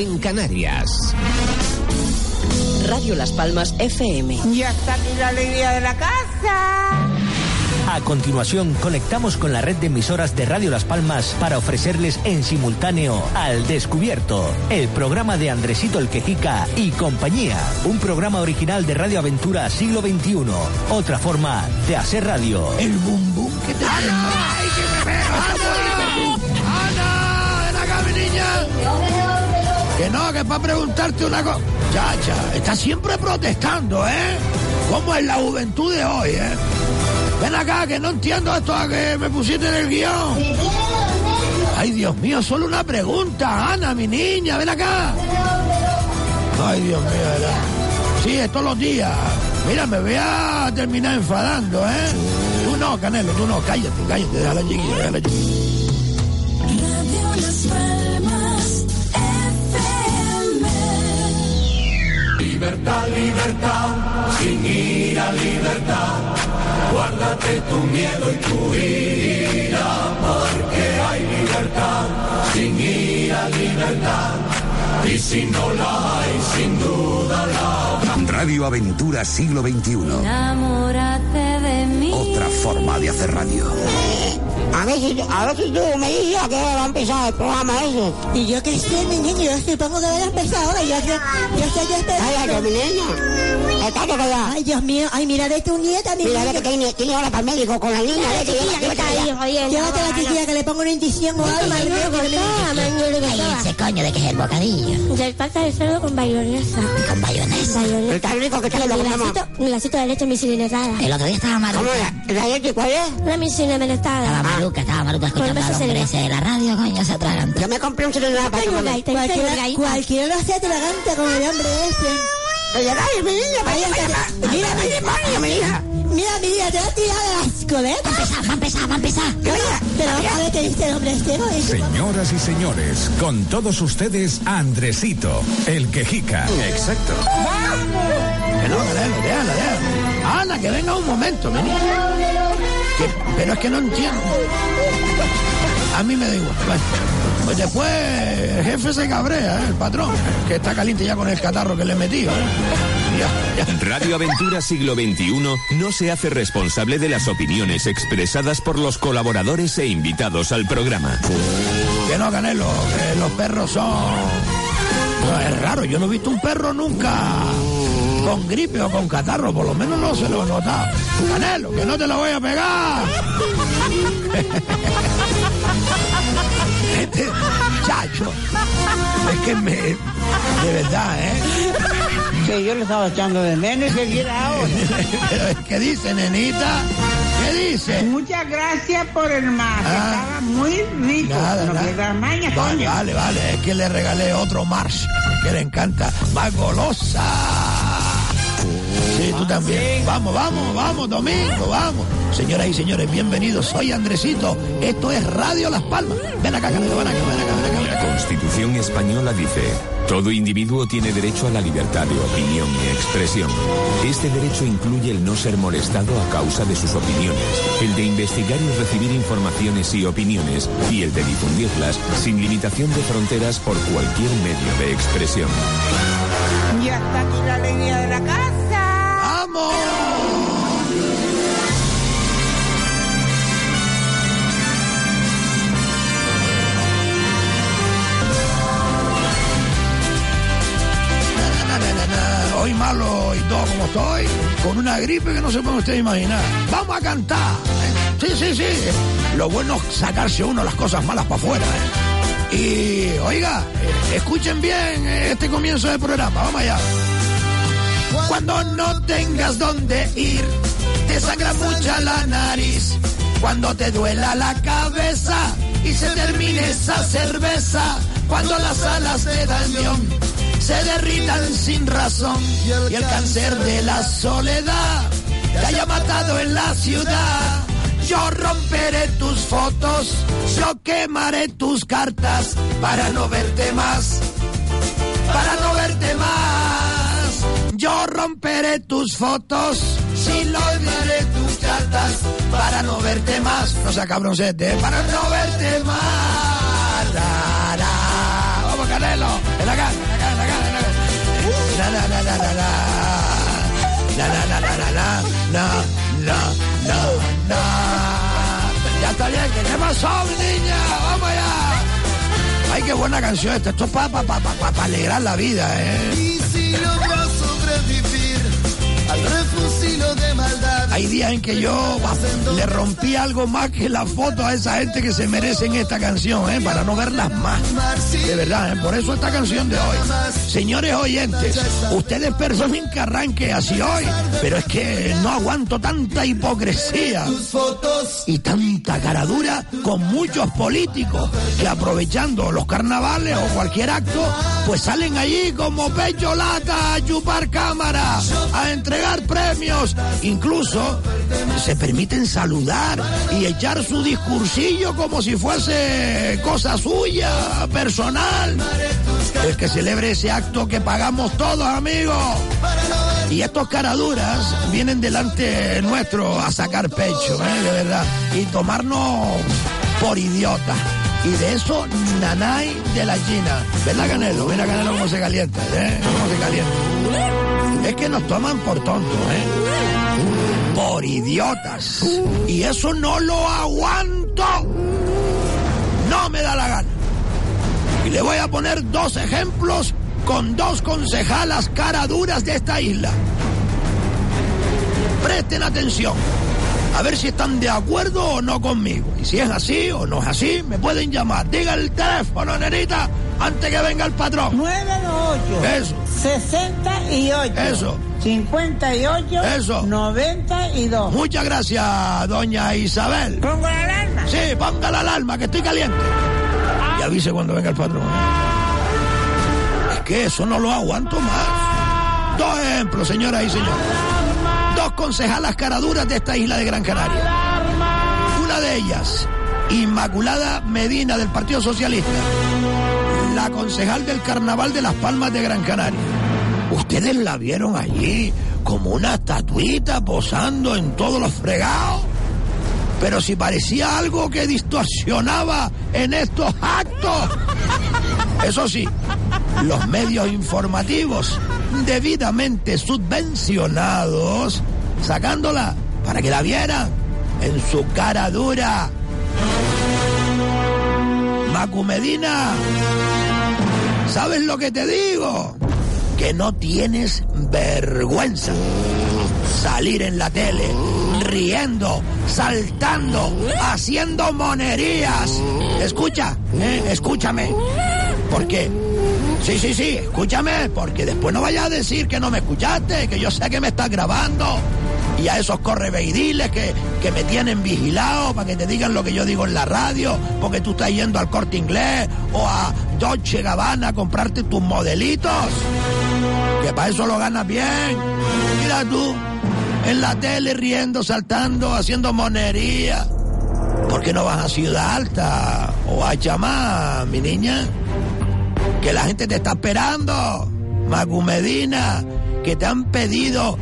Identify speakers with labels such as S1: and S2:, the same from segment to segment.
S1: En Canarias.
S2: Radio Las Palmas FM.
S3: Ya está aquí la alegría de la casa.
S4: A continuación, conectamos con la red de emisoras de Radio Las Palmas para ofrecerles en simultáneo Al Descubierto, el programa de Andresito el Quejica y compañía. Un programa original de Radio Aventura Siglo XXI. Otra forma de hacer radio.
S5: El bum bum que te...
S6: ¡Ana! ¡Ay, que me ¡Ana! ¡Ana! ¡Ven acá, mi niña! Que no, que para preguntarte una cosa. Chacha, está siempre protestando, ¿eh? ¿Cómo es la juventud de hoy, eh? Ven acá, que no entiendo esto a que me pusiste en el guion. Ay, Dios mío, solo una pregunta, Ana, mi niña, ven acá. Ay, Dios mío, ¿verdad? Sí, es todos los días. Mira, me voy a terminar enfadando, ¿eh? Tú no, Canelo, tú no, cállate, cállate, déjala chiquilla, déjala chiquilla.
S7: Libertad, libertad, sin ira, libertad. Guárdate tu miedo y tu ira, porque hay libertad, sin ira, libertad. Y si no la hay, sin duda la habrá.
S8: Radio Aventura Siglo XXI.
S9: Enamórate.
S8: Otra forma de hacer radio.
S5: A ver si, a ver si tú me dices a qué hora va a empezar el programa ese.
S3: Y yo que sé, mi niño, yo supongo que va a empezar ahora. Yo, yo, yo estoy ya esperando.
S5: Cállate, mi niña. Estate callada.
S3: Ay, Dios mío. Ay, mira de tu nieta, mi
S5: Mira que tiene, tiene ahora para el médico con la niña.
S3: Ay,
S5: llévate,
S3: que está
S5: vete
S3: ahí, jodiendo. Llévate a la chiquilla que le pongo una indición o algo. madre mía, que me-
S5: Ay, ese coño de que es el bocadillo.
S9: Del pata de cerdo con bayonesa.
S5: Con bayonesa. Está rico que está
S9: Y
S5: lo
S9: un
S5: comemos.
S9: lacito, un lacito de leche misiletada.
S5: El otro día estaba maluca. ¿Cómo era? ¿La cuál es?
S9: Una misiletada.
S5: Estaba maluca, estaba maluca escuchando
S9: Con
S5: ese de la radio, coño, se atraganta. Yo me compré un celular para
S9: tengo
S3: Cualquiera, hace atragante como el hombre este.
S5: Oye, dale, mi niña,
S3: que- mira, mira,
S5: demonio, mi hija.
S3: Mira, mira, te va a tirar de la escobeta.
S5: Va a empezar, va a empezar, va a empezar.
S3: Pero, pero a ver qué dice el hombre este, ¿no?
S10: Señoras y señores, con todos ustedes, Andresito, el quejica.
S8: Exacto.
S6: Que Ana, que venga un momento. Que- pero es que no entiendo. A mí me da igual. Bueno, pues después el jefe se cabrea, ¿eh? el patrón, que está caliente ya con el catarro que le he metido. ¿eh? Ya, ya.
S1: Radio Aventura Siglo XXI no se hace responsable de las opiniones expresadas por los colaboradores e invitados al programa.
S6: Que no, Canelo, que los perros son... No, es raro, yo no he visto un perro nunca con gripe o con catarro, por lo menos no se lo he notado. Canelo, que no te lo voy a pegar. Este chacho, es que me... De verdad, ¿eh?
S3: Que yo le estaba echando de menos que quiera ahora.
S6: Pero, ¿Qué dice, nenita? ¿Qué dice?
S3: Muchas gracias por el más.
S6: Ah.
S3: Estaba muy rico.
S6: Nada,
S3: no
S6: nada.
S3: maña,
S6: Vale,
S3: coño.
S6: vale, vale, es que le regalé otro Mars, que le encanta, más golosa. Sí, tú también. Vamos, vamos, vamos, Domingo, vamos. Señoras y señores, bienvenidos. Soy Andresito. Esto es Radio Las Palmas. Ven acá, Canelo, ven acá, ven acá, ven acá, ven
S1: La. Constitución española dice, todo individuo tiene derecho a la libertad de opinión y expresión. Este derecho incluye el no ser molestado a causa de sus opiniones, el de investigar y recibir informaciones y opiniones, y el de difundirlas sin limitación de fronteras por cualquier medio de expresión.
S3: Ya está aquí la alegría de la casa.
S6: Na. Hoy malo y todo como estoy, con una gripe que no se puede usted imaginar. Vamos a cantar. ¿eh? Sí, sí, sí. Lo bueno es sacarse uno las cosas malas para afuera. ¿eh? Y oiga, eh, escuchen bien este comienzo del programa. Vamos allá. Cuando no tengas dónde ir, te sangra mucha la nariz. Cuando te duela la cabeza, y se termine esa cerveza cuando las alas de Damión se derritan sin razón y el cáncer de la soledad te haya matado en la ciudad. Yo romperé tus fotos, yo quemaré tus cartas para no verte más, para no verte más. Yo romperé tus fotos, si lo olvidaré tus cartas para no verte más. No sea cabroncete, para no verte más. La, la. Vamos, Canelo, en la cara, en la cara, en la cara, en la cara. La, la, la, la, la, la. La, la, la, la, la, la, la, la, la, la. Ya está bien, que qué pasó, niña, vamos allá. Ay, qué buena canción esta, esto es para pa, pa, pa, pa alegrar la vida, eh. Hay días en que yo le rompí algo más que la foto a esa gente que se merecen esta canción, ¿eh? para no verlas más. De verdad, ¿eh? por eso esta canción de hoy. Señores oyentes, ustedes perdonen que arranque así hoy, pero es que no aguanto tanta hipocresía y tanta caradura con muchos políticos que aprovechando los carnavales o cualquier acto, pues salen allí como pecho lata a chupar cámara, a entregar premios, incluso se permiten saludar y echar su discursillo como si fuese cosa suya, personal. El que celebre ese acto que pagamos todos, amigos. Y estos caraduras vienen delante nuestro a sacar pecho, ¿eh? de verdad, y tomarnos por idiotas. Y de eso, nanay de la China. ¿Verdad, Canelo? Mira, Canelo, cómo se calienta, ¿eh? Cómo se calienta. Es que nos toman por tontos, ¿eh? Por idiotas. Y eso no lo aguanto. No me da la gana. Y le voy a poner dos ejemplos con dos concejalas caraduras de esta isla. Presten atención. A ver si están de acuerdo o no conmigo. Y si es así o no es así, me pueden llamar. Diga el teléfono, nenita, antes que venga el patrón.
S11: 928.
S6: Eso.
S11: 68.
S6: Eso.
S11: 58.
S6: Eso.
S11: 92.
S6: Muchas gracias, doña Isabel.
S11: ¿Pongo la alarma?
S6: Sí, ponga la alarma, que estoy caliente. Y avise cuando venga el patrón. ¿eh? Es que eso no lo aguanto más. Dos ejemplos, señoras y señores. Dos concejalas caraduras de esta isla de Gran Canaria. Una de ellas, Inmaculada Medina del Partido Socialista. La concejal del Carnaval de las Palmas de Gran Canaria. Ustedes la vieron allí como una estatuita posando en todos los fregados. Pero si parecía algo que distorsionaba en estos actos. Eso sí, los medios informativos debidamente subvencionados, sacándola para que la vieran en su cara dura. Macu Medina, ¿sabes lo que te digo? Que no tienes vergüenza salir en la tele riendo, saltando, haciendo monerías. Escucha, ¿eh? escúchame. Porque, sí, sí, sí, escúchame, porque después no vayas a decir que no me escuchaste, que yo sé que me estás grabando. Y a esos correveidiles que, que me tienen vigilado para que te digan lo que yo digo en la radio, porque tú estás yendo al corte inglés o a Dolce Gabbana a comprarte tus modelitos. Para eso lo ganas bien. Mira tú, en la tele riendo, saltando, haciendo monería. ¿Por qué no vas a Ciudad Alta o a Chamá, mi niña? Que la gente te está esperando. Magu Medina, que te han pedido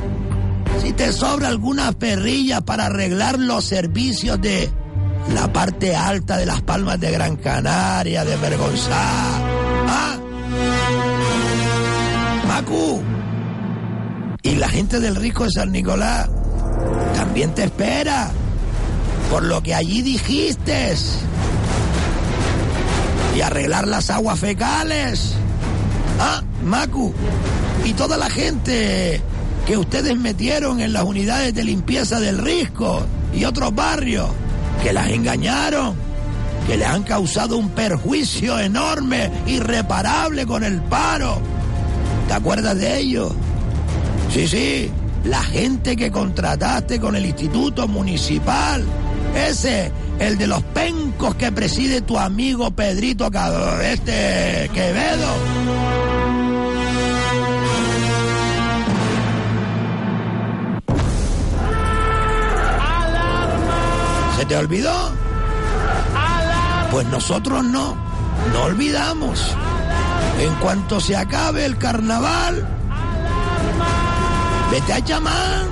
S6: si te sobra alguna perrilla para arreglar los servicios de la parte alta de las palmas de Gran Canaria, de Vergonzá. Y la gente del Rico de San Nicolás también te espera por lo que allí dijiste. Y arreglar las aguas fecales. Ah, Macu. Y toda la gente que ustedes metieron en las unidades de limpieza del Risco y otros barrios, que las engañaron, que les han causado un perjuicio enorme, irreparable con el paro. ¿Te acuerdas de ellos? Sí, sí, la gente que contrataste con el Instituto Municipal, ese el de los pencos que preside tu amigo Pedrito este Quevedo. ¿Se te olvidó? Pues nosotros no, no olvidamos. En cuanto se acabe el carnaval, vete a Chamán,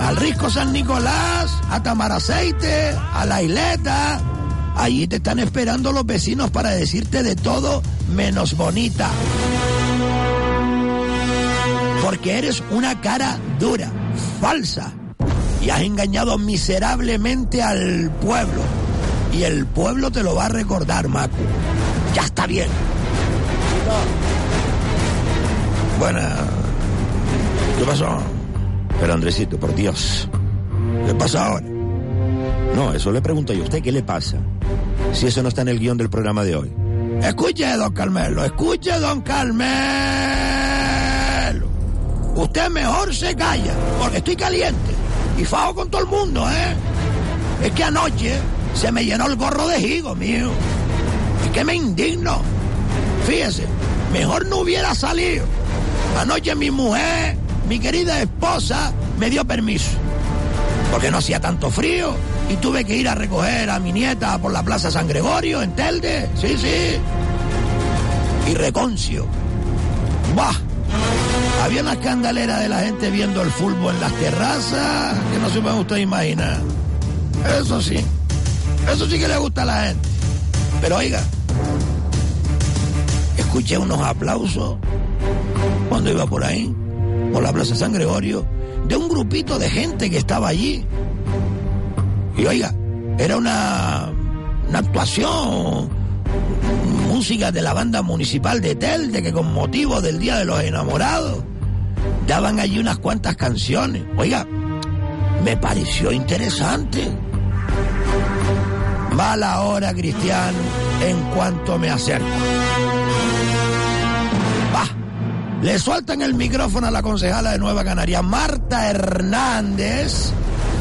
S6: al Risco San Nicolás, a Tamaraceite, a la Isleta. Allí te están esperando los vecinos para decirte de todo menos bonita. Porque eres una cara dura, falsa, y has engañado miserablemente al pueblo. Y el pueblo te lo va a recordar, Macu. Ya está bien. Bueno, ¿qué pasó? Pero Andresito, por Dios, ¿qué pasa ahora? No, eso le pregunto yo a usted, ¿qué le pasa? Si eso no está en el guion del programa de hoy. Escuche, don Carmelo, escuche, don Carmelo. Usted mejor se calla, porque estoy caliente. Y fajo con todo el mundo, ¿eh? Es que anoche se me llenó el gorro de higo, mío. Es que me indigno. Fíjese, mejor no hubiera salido. Anoche mi mujer, mi querida esposa, me dio permiso. Porque no hacía tanto frío y tuve que ir a recoger a mi nieta por la Plaza San Gregorio, en Telde. Sí, sí. Y Reconcio. ¡Bah! Había una escandalera de la gente viendo el fútbol en las terrazas que no se puede usted imaginar. Eso sí. Eso sí que le gusta a la gente. Pero oiga, escuché unos aplausos cuando iba por ahí, por la Plaza San Gregorio, de un grupito de gente que estaba allí. Y oiga, era una, una actuación, música de la banda municipal de Telde, que con motivo del Día de los Enamorados, daban allí unas cuantas canciones. Oiga, me pareció interesante. Mala hora, Cristian, en cuanto me acerco. Le sueltan el micrófono a la concejala de Nueva Canaria, Marta Hernández,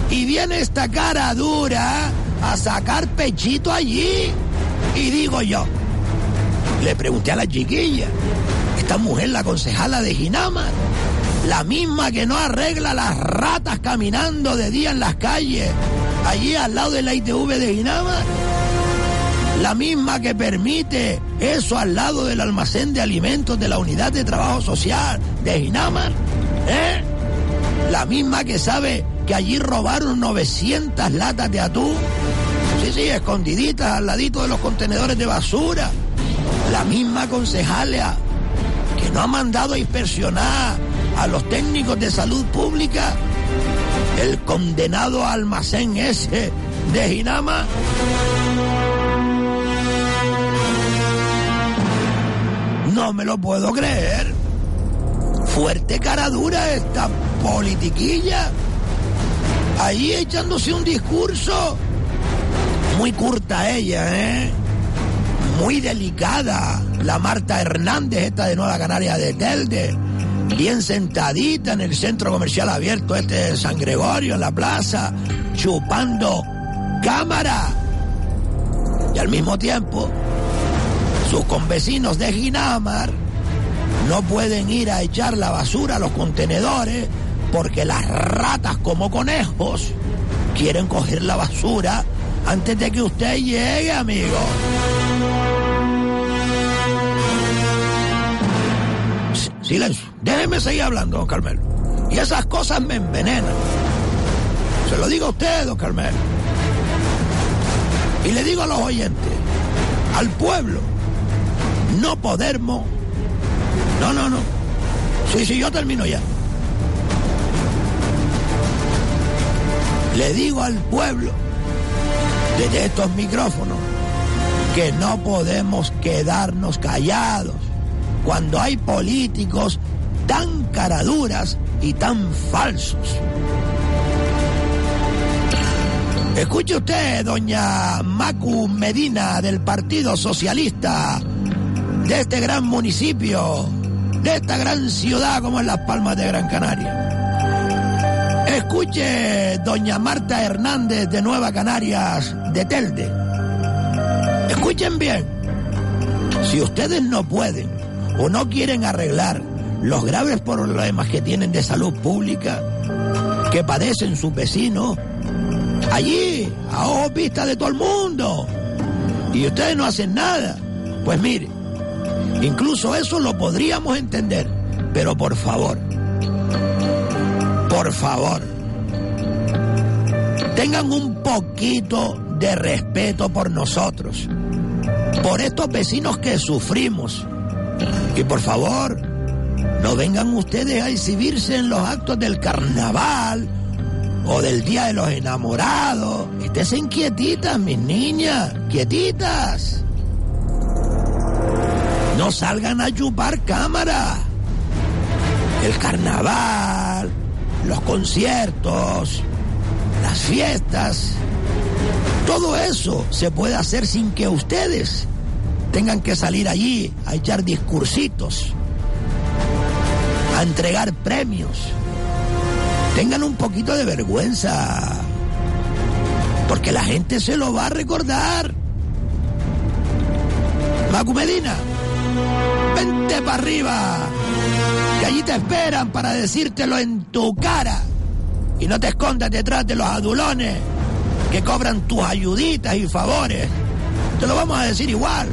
S6: y viene esta cara dura a sacar pechito allí. Y digo yo, le pregunté a la chiquilla, esta mujer, la concejala de Ginama, la misma que no arregla las ratas caminando de día en las calles, allí al lado de la ITV de Ginama, la misma que permite eso al lado del almacén de alimentos de la unidad de trabajo social de Ginamar, ¿eh? La misma que sabe que allí robaron 900 latas de atún, sí, sí, escondiditas al ladito de los contenedores de basura. La misma concejala que no ha mandado a inspeccionar a los técnicos de salud pública el condenado almacén ese de Ginama. No me lo puedo creer. Fuerte cara dura esta politiquilla. Ahí echándose un discurso. Muy curta ella, ¿eh? Muy delicada. La Marta Hernández, esta de Nueva Canaria de Telde. Bien sentadita en el centro comercial abierto este de San Gregorio, en la plaza, chupando cámara. Y al mismo tiempo, sus convecinos de Ginamar no pueden ir a echar la basura a los contenedores porque las ratas como conejos quieren coger la basura antes de que usted llegue, amigo. Silencio. Déjeme seguir hablando, don Carmelo. Y esas cosas me envenenan. Se lo digo a usted, don Carmelo. Y le digo a los oyentes, al pueblo, no podemos. No, no, no. Sí, sí, yo termino ya. Le digo al pueblo, desde estos micrófonos, que no podemos quedarnos callados cuando hay políticos tan caraduras y tan falsos. Escuche usted, doña Macu Medina del Partido Socialista de este gran municipio, de esta gran ciudad como es Las Palmas de Gran Canaria. Escuche, doña Marta Hernández de Nueva Canarias, de Telde. Escuchen bien. Si ustedes no pueden o no quieren arreglar los graves problemas que tienen de salud pública, que padecen sus vecinos, allí, a ojos vista de todo el mundo, y ustedes no hacen nada, pues mire, incluso eso lo podríamos entender, pero por favor, por favor, tengan un poquito de respeto por nosotros, por estos vecinos que sufrimos. Y por favor, no vengan ustedes a exhibirse en los actos del carnaval o del Día de los Enamorados. Estén quietitas, mis niñas, quietitas. No salgan a chupar cámara. El carnaval, los conciertos, las fiestas, todo eso se puede hacer sin que ustedes tengan que salir allí a echar discursitos, a entregar premios. Tengan un poquito de vergüenza, porque la gente se lo va a recordar. Macu Medina, vente para arriba, que allí te esperan para decírtelo en tu cara. Y no te escondas detrás de los adulones que cobran tus ayuditas y favores. Te lo vamos a decir igual.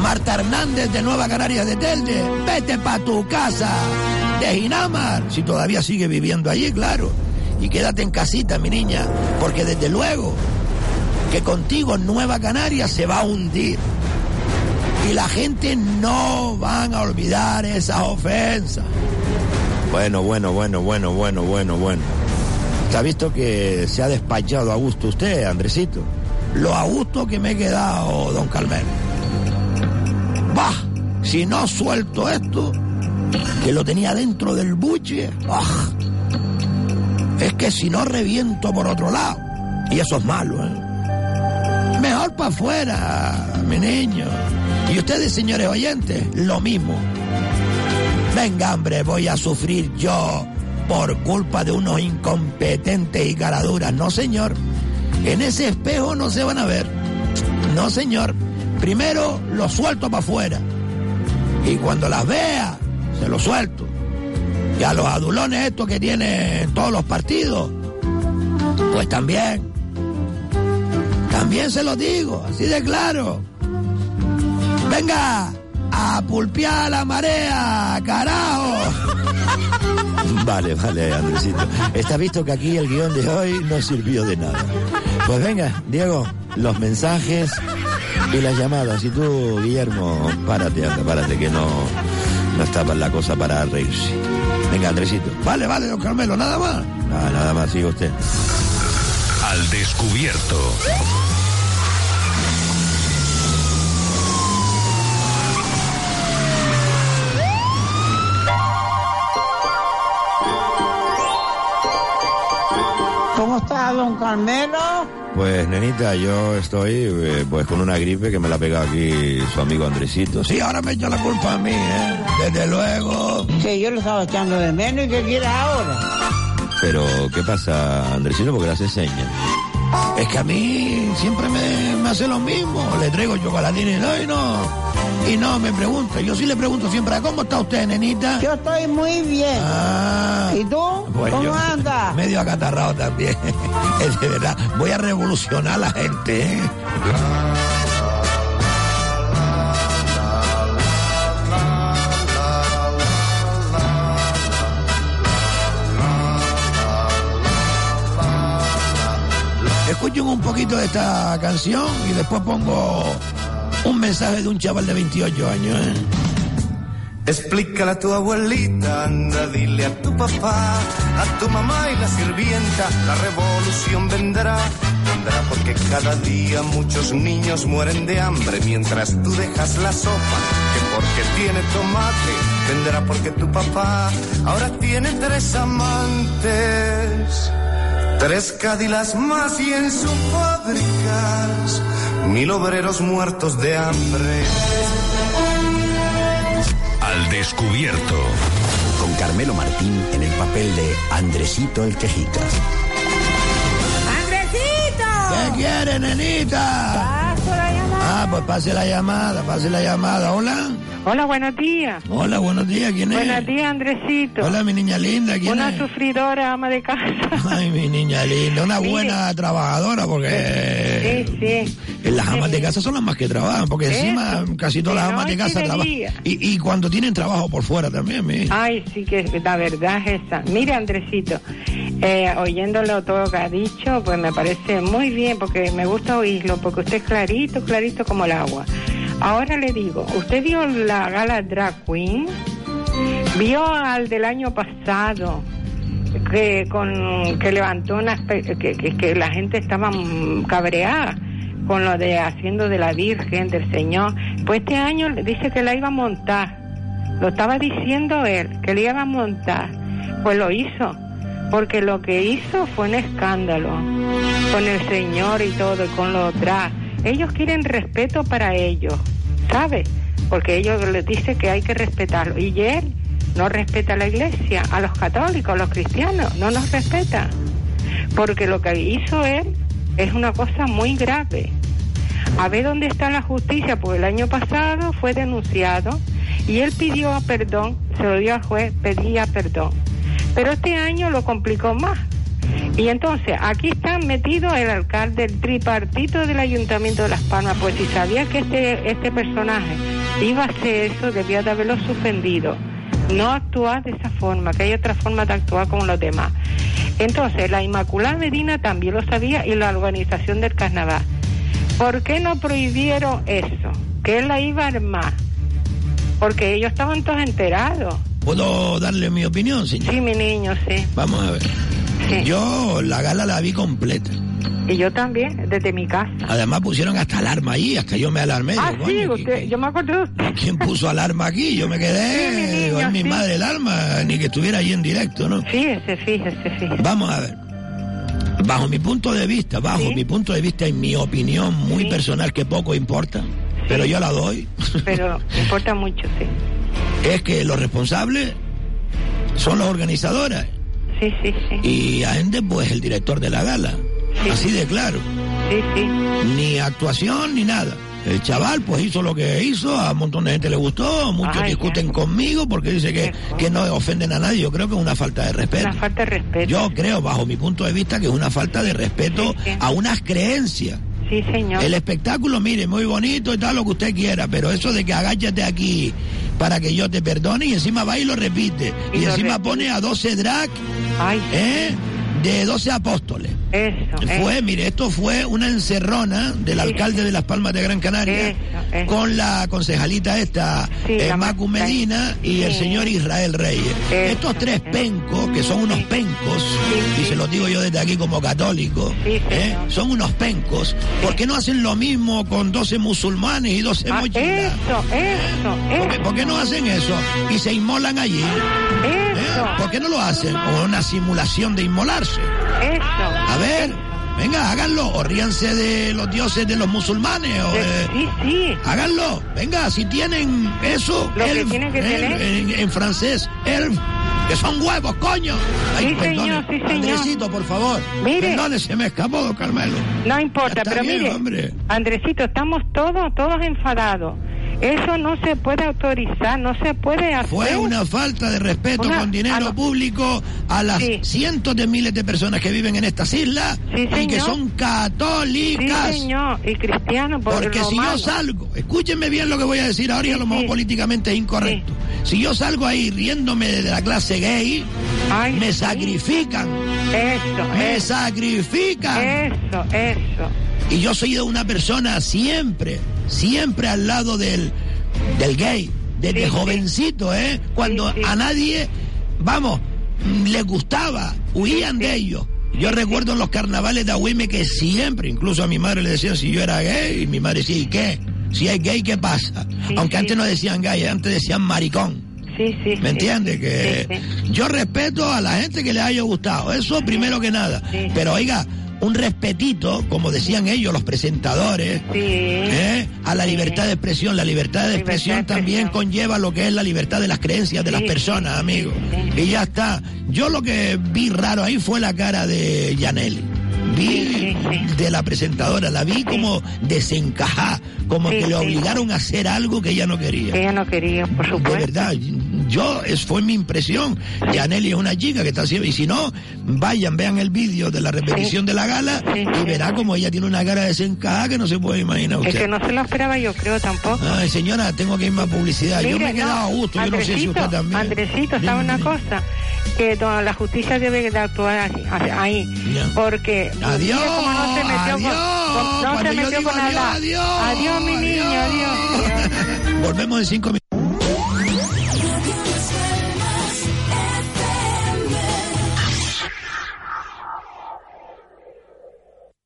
S6: Marta Hernández de Nueva Canarias de Telde, vete pa' tu casa de Ginamar, si todavía sigue viviendo allí, claro. Y quédate en casita, mi niña, porque desde luego que contigo Nueva Canarias se va a hundir. Y la gente no van a olvidar esas ofensas. Bueno, bueno, bueno, bueno, bueno, bueno, bueno. ¿Se ha visto que se ha despachado a gusto usted, Andresito? Lo a gusto que me he quedado, don Carmelo. Bah, si no suelto esto, que lo tenía dentro del buche, bah, es que si no reviento por otro lado. Y eso es malo, ¿eh? Mejor para afuera, mi niño. Y ustedes, señores oyentes, lo mismo. Venga, hombre, voy a sufrir yo por culpa de unos incompetentes y caraduras. No, señor. En ese espejo no se van a ver. No, señor. Primero lo suelto para afuera. Y cuando las vea, se lo suelto. Y a los adulones estos que tienen todos los partidos, pues también. También se lo digo, así de claro. Venga, a pulpear la marea, carajo. Vale, vale, Andresito. Está visto que aquí el guion de hoy no sirvió de nada. Pues venga, Diego, los mensajes y las llamadas. Y tú, Guillermo, párate, anda, párate, que no, no estaba la cosa para reírse. Venga, Andresito. Vale, vale, don Carmelo, nada más. Nada, nada más, sigue usted.
S10: Al descubierto.
S11: ¿Cómo está, don Carmelo?
S6: Pues, nenita, yo estoy eh, pues con una gripe que me la ha pegado aquí su amigo Andresito. Sí, ahora me echa la culpa a mí, ¿eh? Desde luego.
S11: Que yo lo estaba echando de menos y que quieres ahora.
S6: Pero, ¿qué pasa, Andresito? Porque le hace señas. Es que a mí siempre me, me hace lo mismo. Le traigo chocolatines y no, y no me pregunta. Yo sí le pregunto siempre, ¿cómo está usted, nenita?
S11: Yo estoy muy bien.
S6: Ah,
S11: ¿Y tú?
S6: pues
S11: ¿Cómo andas?
S6: Medio acatarrado también. Es de verdad. Voy a revolucionar a la gente, ¿eh? Escuchen un poquito de esta canción y después pongo un mensaje de un chaval de 28 años, ¿eh?
S7: Explícale a tu abuelita, anda, dile a tu papá, a tu mamá y la sirvienta, la revolución vendrá. Vendrá porque cada día muchos niños mueren de hambre mientras tú dejas la sopa, que porque tiene tomate, vendrá porque tu papá ahora tiene tres amantes. Tres Cadillacs más y en sus fábricas mil obreros muertos de hambre.
S10: Al descubierto.
S12: con Carmelo Martín en el papel de Andresito el Quejica.
S3: ¡Andresito!
S6: ¿Qué quiere, nenita?
S3: Paso la llamada.
S6: Ah, pues pase la llamada, pase la llamada. Hola.
S13: Hola, buenos días.
S6: Hola, buenos días. ¿Quién es?
S13: Buenos días, Andresito.
S6: Hola, mi niña linda. ¿Quién
S13: Una
S6: es?
S13: sufridora ama de casa.
S6: Ay, mi niña linda. Una
S13: Mire.
S6: buena trabajadora porque
S13: Sí, sí.
S6: en las amas de casa son las más que trabajan. Porque encima casi todas
S13: De
S6: las amas de casa
S13: de
S6: trabajan. Y, y cuando tienen trabajo por fuera también, mi hija.
S13: Ay, sí que la verdad es esa. Mire, Andresito, eh, oyéndolo todo que ha dicho, pues me parece muy bien, porque me gusta oírlo, porque usted es clarito, clarito como el agua. Ahora le digo, ¿usted vio la gala Drag Queen? ¿Vio al del año pasado? Que, que levantó una que, que, la gente estaba mm, cabreada con lo de haciendo de la Virgen, del Señor. Pues este año dice que la iba a montar. Lo estaba diciendo él, que le iba a montar. Pues lo hizo. Porque lo que hizo fue un escándalo. Con el Señor y todo, con los drag. Ellos quieren respeto para ellos, ¿sabe? Porque ellos les dicen que hay que respetarlo. Y él no respeta a la iglesia, a los católicos, a los cristianos, no nos respeta. Porque lo que hizo él es una cosa muy grave. A ver dónde está la justicia, porque el año pasado fue denunciado y él pidió perdón, se lo dio al juez, pedía perdón. Pero este año lo complicó más. Y entonces, aquí está metido el alcalde del tripartito del Ayuntamiento de Las Palmas, pues si sabía que este, este personaje iba a hacer eso, debía de haberlo suspendido. No actuar de esa forma, que hay otra forma de actuar como los demás. Entonces, la Inmaculada Medina también lo sabía y la organización del carnaval. ¿Por qué no prohibieron eso? Que él la iba a armar. Porque ellos estaban todos enterados.
S6: ¿Puedo darle mi opinión, señor?
S13: Sí, mi niño, sí.
S6: Vamos a ver. Yo la gala la vi completa.
S13: Y yo también, desde mi casa.
S6: Además pusieron hasta alarma ahí, hasta yo me alarmé.
S13: Ah,
S6: Digo,
S13: sí,
S6: "Coño,
S13: usted, yo me acuerdo de usted.
S6: ¿Quién puso alarma aquí? Yo me quedé,
S13: Sí, mi niño,
S6: digo, "Ay, mi
S13: sí.
S6: madre el arma, ni que estuviera ahí en directo, ¿no?
S13: Fíjese, fíjese, fíjese.
S6: Vamos a ver. Bajo mi punto de vista, bajo mi punto de vista y mi opinión muy personal que poco importa, pero yo la doy,
S13: Pero importa mucho, sí.
S6: es que los responsables son los organizadores
S13: Sí, sí, sí.
S6: y Aende pues el director de la gala. Así de claro.
S13: Sí, sí.
S6: Ni actuación ni nada. El chaval pues hizo lo que hizo, a un montón de gente le gustó, muchos
S13: Ay,
S6: discuten conmigo porque dice que, que no ofenden a nadie. Yo creo que es una falta de respeto.
S13: Una falta de respeto.
S6: Yo creo, bajo mi punto de vista, que es una falta de respeto a unas creencias.
S13: Sí, señor.
S6: El espectáculo, mire, muy bonito y tal, lo que usted quiera, pero eso de que agáchate aquí para que yo te perdone y encima va y lo repite. Y,
S13: Y lo
S6: encima
S13: repite.
S6: pone a 12 drag ¿eh? de 12 apóstoles.
S13: Eso.
S6: Fue,
S13: eso.
S6: mire, esto fue una encerrona del alcalde de Las Palmas de Gran Canaria
S13: Eso,
S6: con la concejalita esta,
S13: Sí,
S6: eh, Macu
S13: ma-
S6: Medina y el
S13: Sí.
S6: señor Israel Reyes. Estos tres pencos, que son unos pencos, y se los digo yo desde aquí como católico, ¿eh? son unos pencos, ¿por qué no hacen lo mismo con 12 musulmanes y 12
S13: Ah,
S6: mochilas?
S13: eso, eso,
S6: ¿Por qué, por qué no hacen eso? Y se inmolan allí. ¿Eh? ¿Por qué no lo hacen? O una simulación de inmolarse.
S13: Eso.
S6: A ver, venga, háganlo. O ríanse de los dioses de los musulmanes. O, eh,
S13: Sí, sí.
S6: Háganlo. Venga, si tienen eso.
S13: Lo que tienen que tener.
S6: En, en francés, elf. Que son huevos, coño. Ay,
S13: Sí, señor, sí, señor.
S6: Andresito, por favor.
S13: Mire.
S6: Perdone, se me escapó, Carmelo.
S13: No importa, pero
S6: bien,
S13: mire,
S6: hombre.
S13: Andresito, estamos todos, todos enfadados. Eso no se puede autorizar, no se puede hacer.
S6: Fue una falta de respeto
S13: Una-
S6: con dinero
S13: lo-
S6: público a las cientos de miles de personas que viven en estas islas y que son católicas.
S13: Sí, señor, y cristiano, por
S6: Porque si yo salgo, escúchenme bien lo que voy a decir ahora y a lo mejor políticamente es incorrecto. Si yo salgo ahí riéndome de la clase gay, me sacrifican.
S13: Eso,
S6: Me
S13: eso.
S6: sacrifican.
S13: Eso, eso.
S6: Y yo soy de una persona siempre, siempre al lado del, del gay, desde jovencito, ¿eh? Cuando a nadie, vamos, les gustaba, huían de ellos. Yo recuerdo en los carnavales de Agüime que siempre, incluso a mi madre le decían si yo era gay, y mi madre decía, ¿y qué? Si es gay, ¿qué pasa? Aunque antes no decían gay, antes decían maricón.
S13: Sí, sí.
S6: ¿Me
S13: sí.
S6: entiendes? Que yo respeto a la gente que le haya gustado, eso primero que nada. Pero oiga, un respetito, como decían ellos, los presentadores, ¿eh? a la libertad de expresión. La libertad de expresión también conlleva lo que es la libertad de las creencias de las personas, amigo. Y ya está. Yo lo que vi raro ahí fue la cara de Yaneli vi de la presentadora, la vi como desencajada, como que le obligaron a hacer algo que ella no quería.
S13: Ella no quería, por supuesto.
S6: De verdad, yo, es, fue mi impresión. Yaneli es una chica que está haciendo, y si no, vayan, vean el vídeo de la repetición de la gala y verá como ella tiene una cara desencajada que no se puede imaginar usted.
S13: Es que no se lo esperaba yo creo tampoco.
S6: Ay, señora, tengo que irme a publicidad. yo me he quedado
S13: no,
S6: a gusto, yo no sé si usted también.
S13: Andresito, ¿sabe una cosa? Que toda la justicia debe de actuar ahí. Porque
S6: Adiós,
S13: no se metió con, con- no
S6: Cuando
S13: se
S6: yo
S13: metió
S6: digo
S13: con
S6: adiós, adiós,
S13: adiós, mi niño, adiós.
S6: Volvemos en cinco minutos.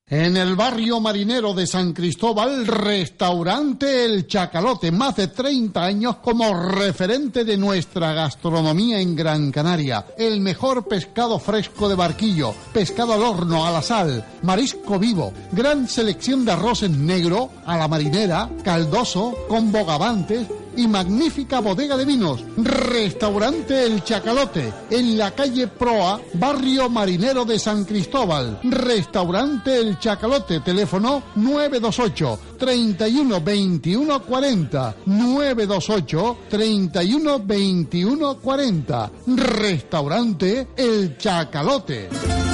S14: En el barrio marinero de San Cristóbal, restaurante El Chacalote, más de 30 años como referente de nuestra gastronomía en Gran Canaria. El mejor pescado fresco de barquillo, pescado al horno, a la sal, marisco vivo, gran selección de arroces negro, a la marinera, caldoso, con bogavantes y magnífica bodega de vinos. Restaurante El Chacalote, en la calle Proa, barrio marinero de San Cristóbal. Restaurante El Chacalote, teléfono 928 31 21 40. 928 31 21 40. Restaurante El Chacalote.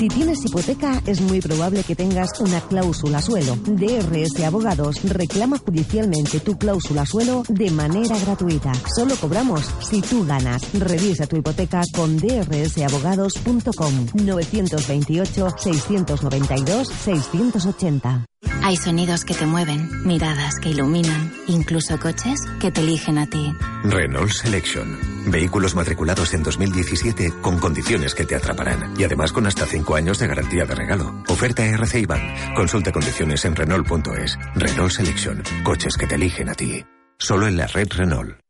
S15: Si tienes hipoteca, es muy probable que tengas una cláusula suelo. DRS Abogados reclama judicialmente tu cláusula suelo de manera gratuita. Solo cobramos si tú ganas. Revisa tu hipoteca con drsabogados.com 928-692-680.
S16: Hay sonidos que te mueven, miradas que iluminan, incluso coches que te eligen a ti.
S17: Renault Selection. Vehículos matriculados en 2017 con condiciones que te atraparán. Y además con hasta 5 años de garantía de regalo. Oferta RC Iban. Consulta condiciones en Renault.es. Renault Selection. Coches que te eligen a ti. Solo en la red Renault.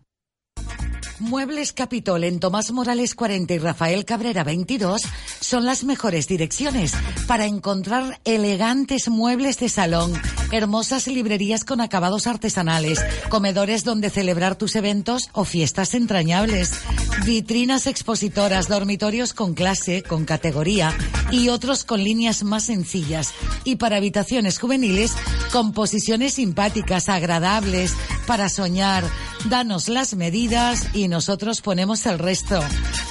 S18: Muebles Capitol en Tomás Morales 40 y Rafael Cabrera 22 son las mejores direcciones para encontrar elegantes muebles de salón, hermosas librerías con acabados artesanales, comedores donde celebrar tus eventos o fiestas entrañables, vitrinas expositoras, dormitorios con clase, con categoría y otros con líneas más sencillas y para habitaciones juveniles con posiciones simpáticas, agradables, para soñar. Danos las medidas y nosotros ponemos el resto.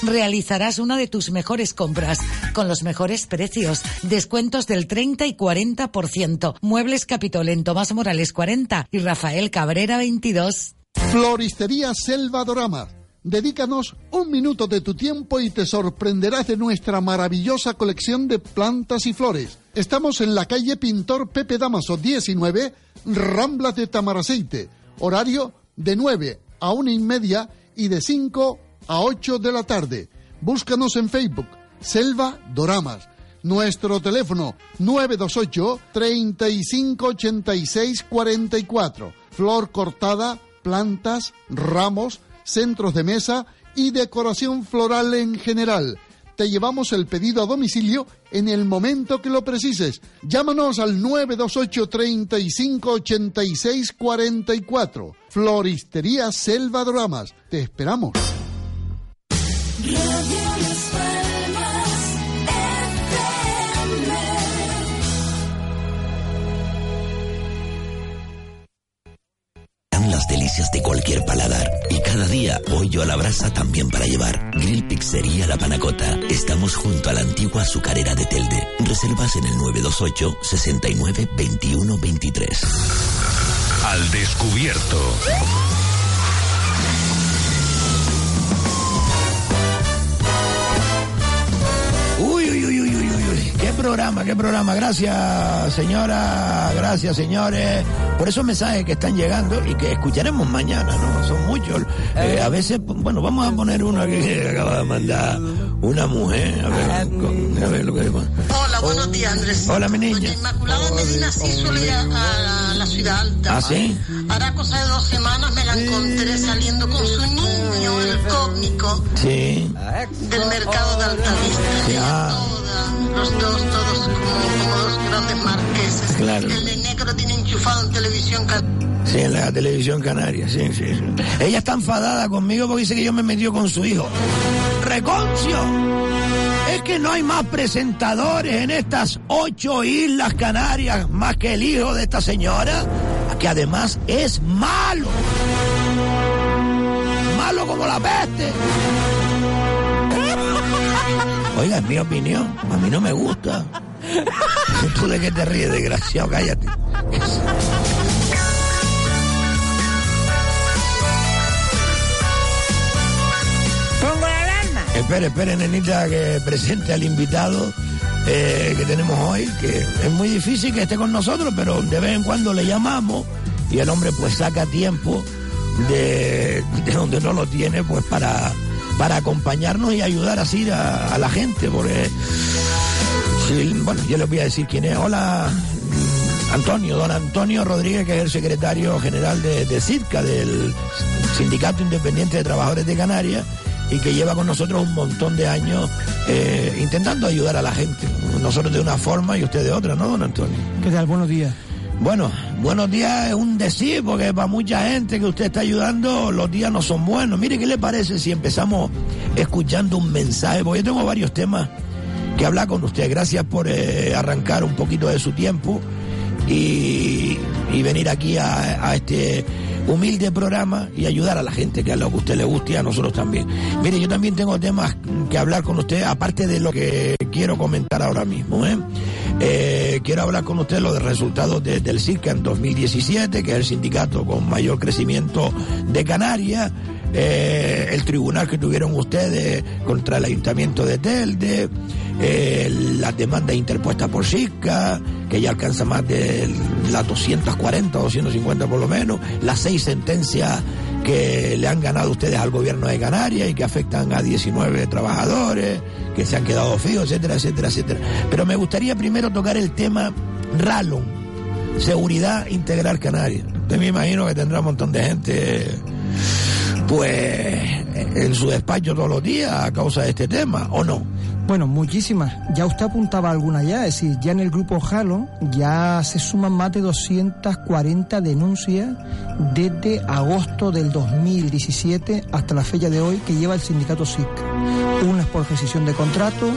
S18: Realizarás una de tus mejores compras con los mejores precios, descuentos del 30 y 40%. Muebles Capitol en Tomás Morales 40 y Rafael Cabrera 22.
S14: Floristería Selva Dorama. Dedícanos un minuto de tu tiempo y te sorprenderás de nuestra maravillosa colección de plantas y flores. Estamos en la calle Pintor Pepe Damaso 19, Ramblas de Tamaraceite. Horario de 9 a una y media y de 5 a 8 de la tarde. Búscanos en Facebook, Selva Doramas. Nuestro teléfono 928 3586 44. Flor cortada, plantas, ramos, centros de mesa y decoración floral en general. Te llevamos el pedido a domicilio en el momento que lo precises. Llámanos al 928 35 86 44. Floristería Selva Doramas. Te esperamos.
S19: Las delicias de cualquier paladar. Y cada día pollo a la brasa también para llevar. Grill Pizzería La Panacota. Estamos junto a la antigua azucarera de Telde. Reservas en el 928 69 21 23.
S10: Al descubierto.
S6: Programa, qué programa. Gracias, señora. Gracias, señores. Por esos mensajes que están llegando y que escucharemos mañana, ¿no? Son muchos. Eh, a veces, bueno, vamos a poner uno aquí que acaba de mandar una mujer. A ver, con- a ver lo que
S20: Hola, buenos días, Andrés.
S6: Hola, mi niña.
S20: Doña Inmaculada Medina sí suele ir a, a la ciudad alta.
S6: ¿Ah, sí?
S20: Hará cosa de dos semanas me la encontré saliendo con su niño, el cómico,
S6: Sí.
S20: del mercado de Altavista.
S6: Ya.
S20: Los dos, todos como, como dos grandes marqueses.
S6: Claro.
S20: El de negro tiene enchufado en televisión. can-
S6: Sí, en la televisión canaria, sí, sí, sí. Ella está enfadada conmigo porque dice que yo me metió con su hijo. ¡Reconcio! Es que no hay más presentadores en estas ocho islas canarias más que el hijo de esta señora, que además es malo. Malo como la peste. Oiga, es mi opinión. A mí no me gusta. ¿Tú de qué te ríes, desgraciado? Cállate.
S11: Pongo la alarma.
S6: Espere, espere, nenita, que presente al invitado eh, que tenemos hoy, que es muy difícil que esté con nosotros, pero de vez en cuando le llamamos y el hombre pues saca tiempo de, de donde no lo tiene, pues para, para acompañarnos y ayudar así a, la gente, porque, bueno, yo les voy a decir quién es. Hola, Antonio, don Antonio Rodríguez, que es el secretario general de, de CIRCA, del Sindicato Independiente de Trabajadores de Canarias, y que lleva con nosotros un montón de años eh, intentando ayudar a la gente. Nosotros de una forma y usted de otra, ¿no, don Antonio?
S21: ¿Qué tal? Buenos días.
S6: Bueno, buenos días es un decir, porque para mucha gente que usted está ayudando, los días no son buenos. Mire, ¿qué le parece si empezamos escuchando un mensaje? Porque yo tengo varios temas que hablar con usted. Gracias por eh, arrancar un poquito de su tiempo y, venir aquí a, a este humilde programa y ayudar a la gente, que es lo que a usted le guste y a nosotros también. Mire, yo también tengo temas que hablar con usted, aparte de lo que quiero comentar ahora mismo. ¿eh? Eh, quiero hablar con usted lo de resultados de- del CICA en 2017, que es el sindicato con mayor crecimiento de Canarias. El tribunal que tuvieron ustedes contra el ayuntamiento de Telde, eh, las demandas interpuestas por SICA, que ya alcanza más de las 240 o 250 por lo menos, las seis sentencias que le han ganado ustedes al gobierno de Canarias y que afectan a 19 trabajadores, que se han quedado fijos, etcétera, etcétera, etcétera. Pero me gustaría primero tocar el tema RALON, Seguridad Integral Canaria. Usted me imagino que tendrá un montón de gente pues en su despacho todos los días a causa de este tema, ¿o no?
S21: Bueno, muchísimas. Ya usted apuntaba alguna ya, es decir, ya en el grupo Halo ya se suman más de 240 denuncias desde agosto del 2017 hasta la fecha de hoy que lleva el sindicato SIC. Unas por rescisión de contrato,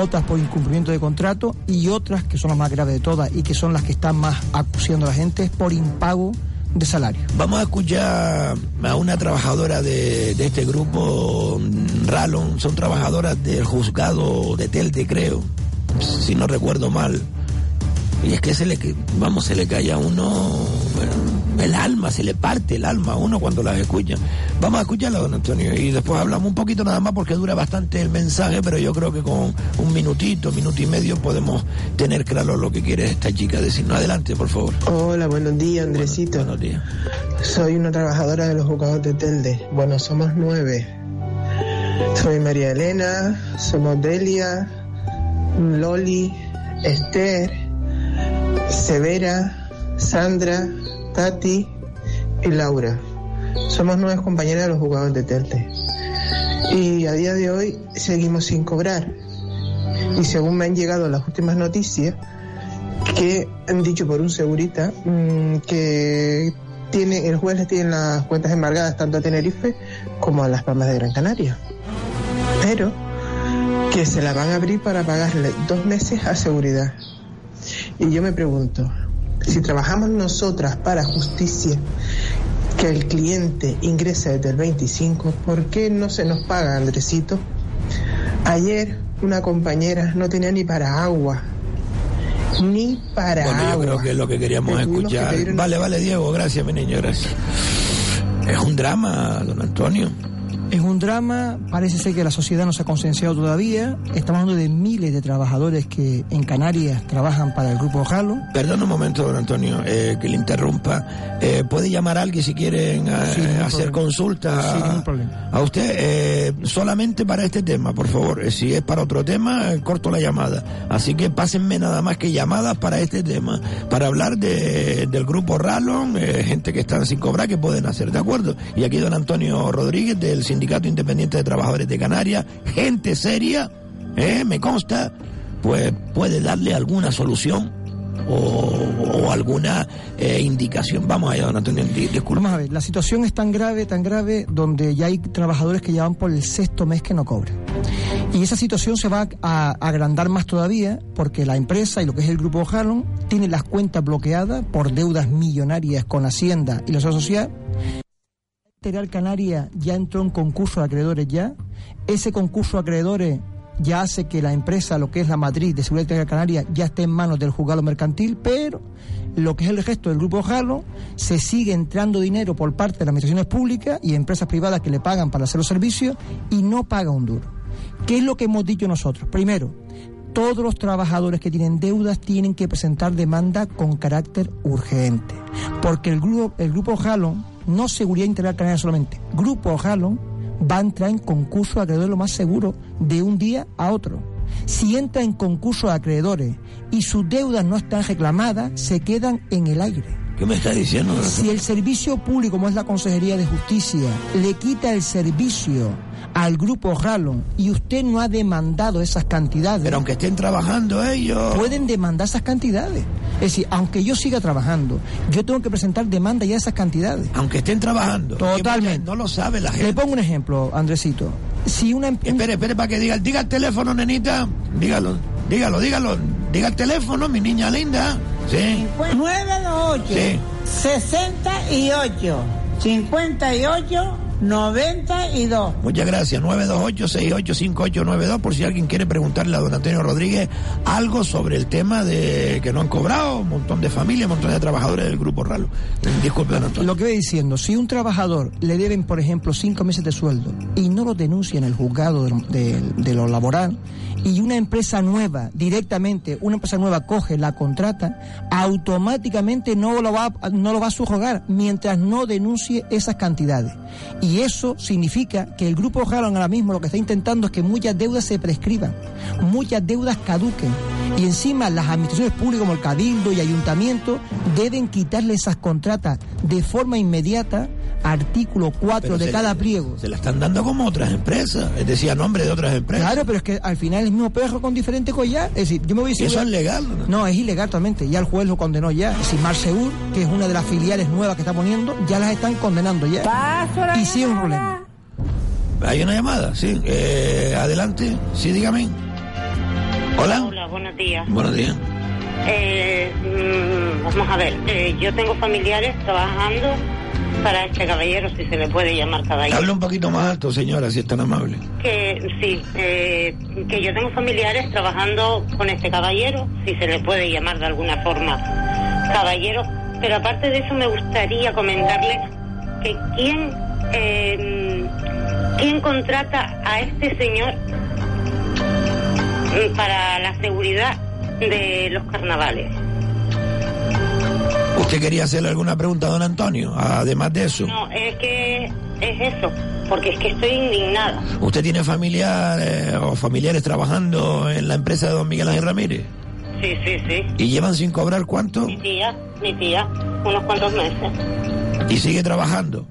S21: otras por incumplimiento de contrato y otras que son las más graves de todas y que son las que están más acuciando a la gente es por impago de salario.
S6: Vamos a escuchar a una trabajadora de, de este grupo, Ralon, son trabajadoras del juzgado de Telde, creo, si no recuerdo mal. Y es que se le, vamos, se le cae a uno, el alma, se le parte el alma a uno cuando las escucha. Vamos a escucharla, don Antonio, y después hablamos un poquito nada más porque dura bastante el mensaje, pero yo creo que con un minutito, minuto y medio podemos tener claro lo que quiere esta chica decirnos. Adelante, por favor.
S22: Hola, buenos días, Andresito.
S6: Buenos días.
S22: Soy una trabajadora de los juzgados de Telde. Bueno, somos nueve. Soy María Elena, somos Delia, Loli, Esther, Severa, Sandra, Tati y Laura. Somos nueve compañeras de los jugadores de Telde. Y a día de hoy seguimos sin cobrar. Y según me han llegado las últimas noticias, que han dicho por un segurita mm, que tiene, el juez les tiene las cuentas embargadas tanto a Tenerife como a las Palmas de Gran Canaria. Pero que se la van a abrir para pagarle dos meses a seguridad. Y yo me pregunto, si trabajamos nosotras para justicia, que el cliente ingresa desde el 25, ¿por qué no se nos paga, Andresito? Ayer una compañera no tenía ni para agua. Ni para
S6: Bueno, yo
S22: agua.
S6: creo que es lo que queríamos
S22: tuvimos
S6: escuchar. Vale, vale, Diego, gracias, mi niño, gracias. Es un drama, don Antonio.
S21: Es un drama, parece ser que la sociedad no se ha concienciado todavía. Estamos hablando de miles de trabajadores que en Canarias trabajan para el grupo Jalo.
S6: Perdón un momento, don Antonio, eh, que le interrumpa. Eh, ¿Puede llamar a alguien si quieren eh,
S21: Sin ningún
S6: hacer consulta a-
S21: problema.
S6: a usted? Eh, solamente para este tema, por favor. Eh, si es para otro tema, eh, corto la llamada. Así que pásenme nada más que llamadas para este tema, para hablar de, del grupo Ralon, eh, gente que están sin cobrar, que pueden hacer, ¿de acuerdo? Y aquí don Antonio Rodríguez del Sindicato Independiente de Trabajadores de Canarias, gente seria, eh, me consta, pues puede darle alguna solución o, alguna eh, indicación. Vamos allá, don Antonio, di- disculpe.
S21: Vamos a ver, la situación es tan grave, tan grave, donde ya hay trabajadores que ya van por el sexto mes que no cobran. Y esa situación se va a agrandar más todavía porque la empresa y lo que es el grupo Harlon tiene las cuentas bloqueadas por deudas millonarias con Hacienda y la Social. Integral Canaria ya entró en concurso de acreedores ya. Ese concurso de acreedores ya hace que la empresa, lo que es la matriz de Seguridad Integral Canaria, ya esté en manos del juzgado mercantil, pero lo que es el resto del grupo Jalo, se sigue entrando dinero por parte de las administraciones públicas y empresas privadas que le pagan para hacer los servicios y no paga un duro. ¿Qué es lo que hemos dicho nosotros? Primero, todos los trabajadores que tienen deudas tienen que presentar demanda con carácter urgente. Porque el grupo, el grupo Jalon, no Seguridad Integral Canaria solamente, Grupo Jalon va a entrar en concurso de acreedores lo más seguro de un día a otro. Si entra en concurso de acreedores y sus deudas no están reclamadas, se quedan en el aire.
S6: ¿Qué me está diciendo?
S21: Si el servicio público, como es la Consejería de Justicia, le quita el servicio al grupo Ralon y usted no ha demandado esas cantidades.
S6: Pero aunque estén trabajando ellos.
S21: Pueden demandar esas cantidades. Es decir, aunque yo siga trabajando, yo tengo que presentar demanda ya de esas cantidades.
S6: Aunque estén trabajando.
S21: Totalmente.
S6: No lo sabe la gente.
S21: Le pongo un ejemplo, Andresito. Si una em-
S6: Espere, espere para que diga, diga el teléfono, nenita. Dígalo, dígalo, dígalo. Diga el teléfono, mi niña linda. Sí.
S11: 928
S6: Sí.
S11: 68 58 92
S6: Muchas gracias. 928-685892 por si alguien quiere preguntarle a don Antonio Rodríguez algo sobre el tema de que no han cobrado, un montón de familias, un montón de trabajadores del Grupo Ralo. Disculpe, don Antonio.
S21: Lo que voy diciendo, si un trabajador le deben, por ejemplo, cinco meses de sueldo y no lo denuncia en el juzgado de, de- de lo laboral y una empresa nueva, directamente, una empresa nueva coge, la contrata, automáticamente no lo va, no lo va a subrogar mientras no denuncie esas cantidades. Y eso significa que el grupo Jalon ahora mismo lo que está intentando es que muchas deudas se prescriban, muchas deudas caduquen. Y encima las administraciones públicas como el Cabildo y Ayuntamiento deben quitarle esas contratas de forma inmediata, artículo 4
S6: Pero
S21: de cada pliego.
S6: Se la están dando como otras empresas, es decir, a nombre de otras empresas.
S21: Claro, pero es que al final es el mismo perro con diferente collar. Es decir, yo me voy a
S6: ¿Y eso es legal?
S21: No, es ilegal totalmente. Ya el juez lo condenó ya. Decir, Marseur, que es una de las filiales nuevas que está poniendo, ya las están condenando ya. y sí es un problema.
S6: Hay una llamada, sí. Eh, adelante, sí, dígame. Hola.
S23: Hola, buenos días.
S6: Buenos días.
S23: Eh, mm, vamos a ver, eh, yo tengo familiares trabajando para este caballero, si se le puede llamar caballero.
S6: Habla un poquito más alto, señora, si es tan amable.
S23: Que sí, eh, que yo tengo familiares trabajando con este caballero, si se le puede llamar de alguna forma caballero, pero aparte de eso me gustaría comentarles que quién, eh, quién contrata a este señor mm, para la seguridad de los carnavales.
S6: ¿Usted quería hacerle alguna pregunta a don Antonio? Además de eso.
S23: No, es que es eso, porque es que estoy indignada.
S6: ¿Usted tiene familiares o familiares trabajando en la empresa de don Miguel Ángel Ramírez?
S23: Sí, sí, sí.
S6: ¿Y llevan sin cobrar cuánto?
S23: Mi tía, mi tía, unos cuantos meses.
S6: ¿Y sigue trabajando?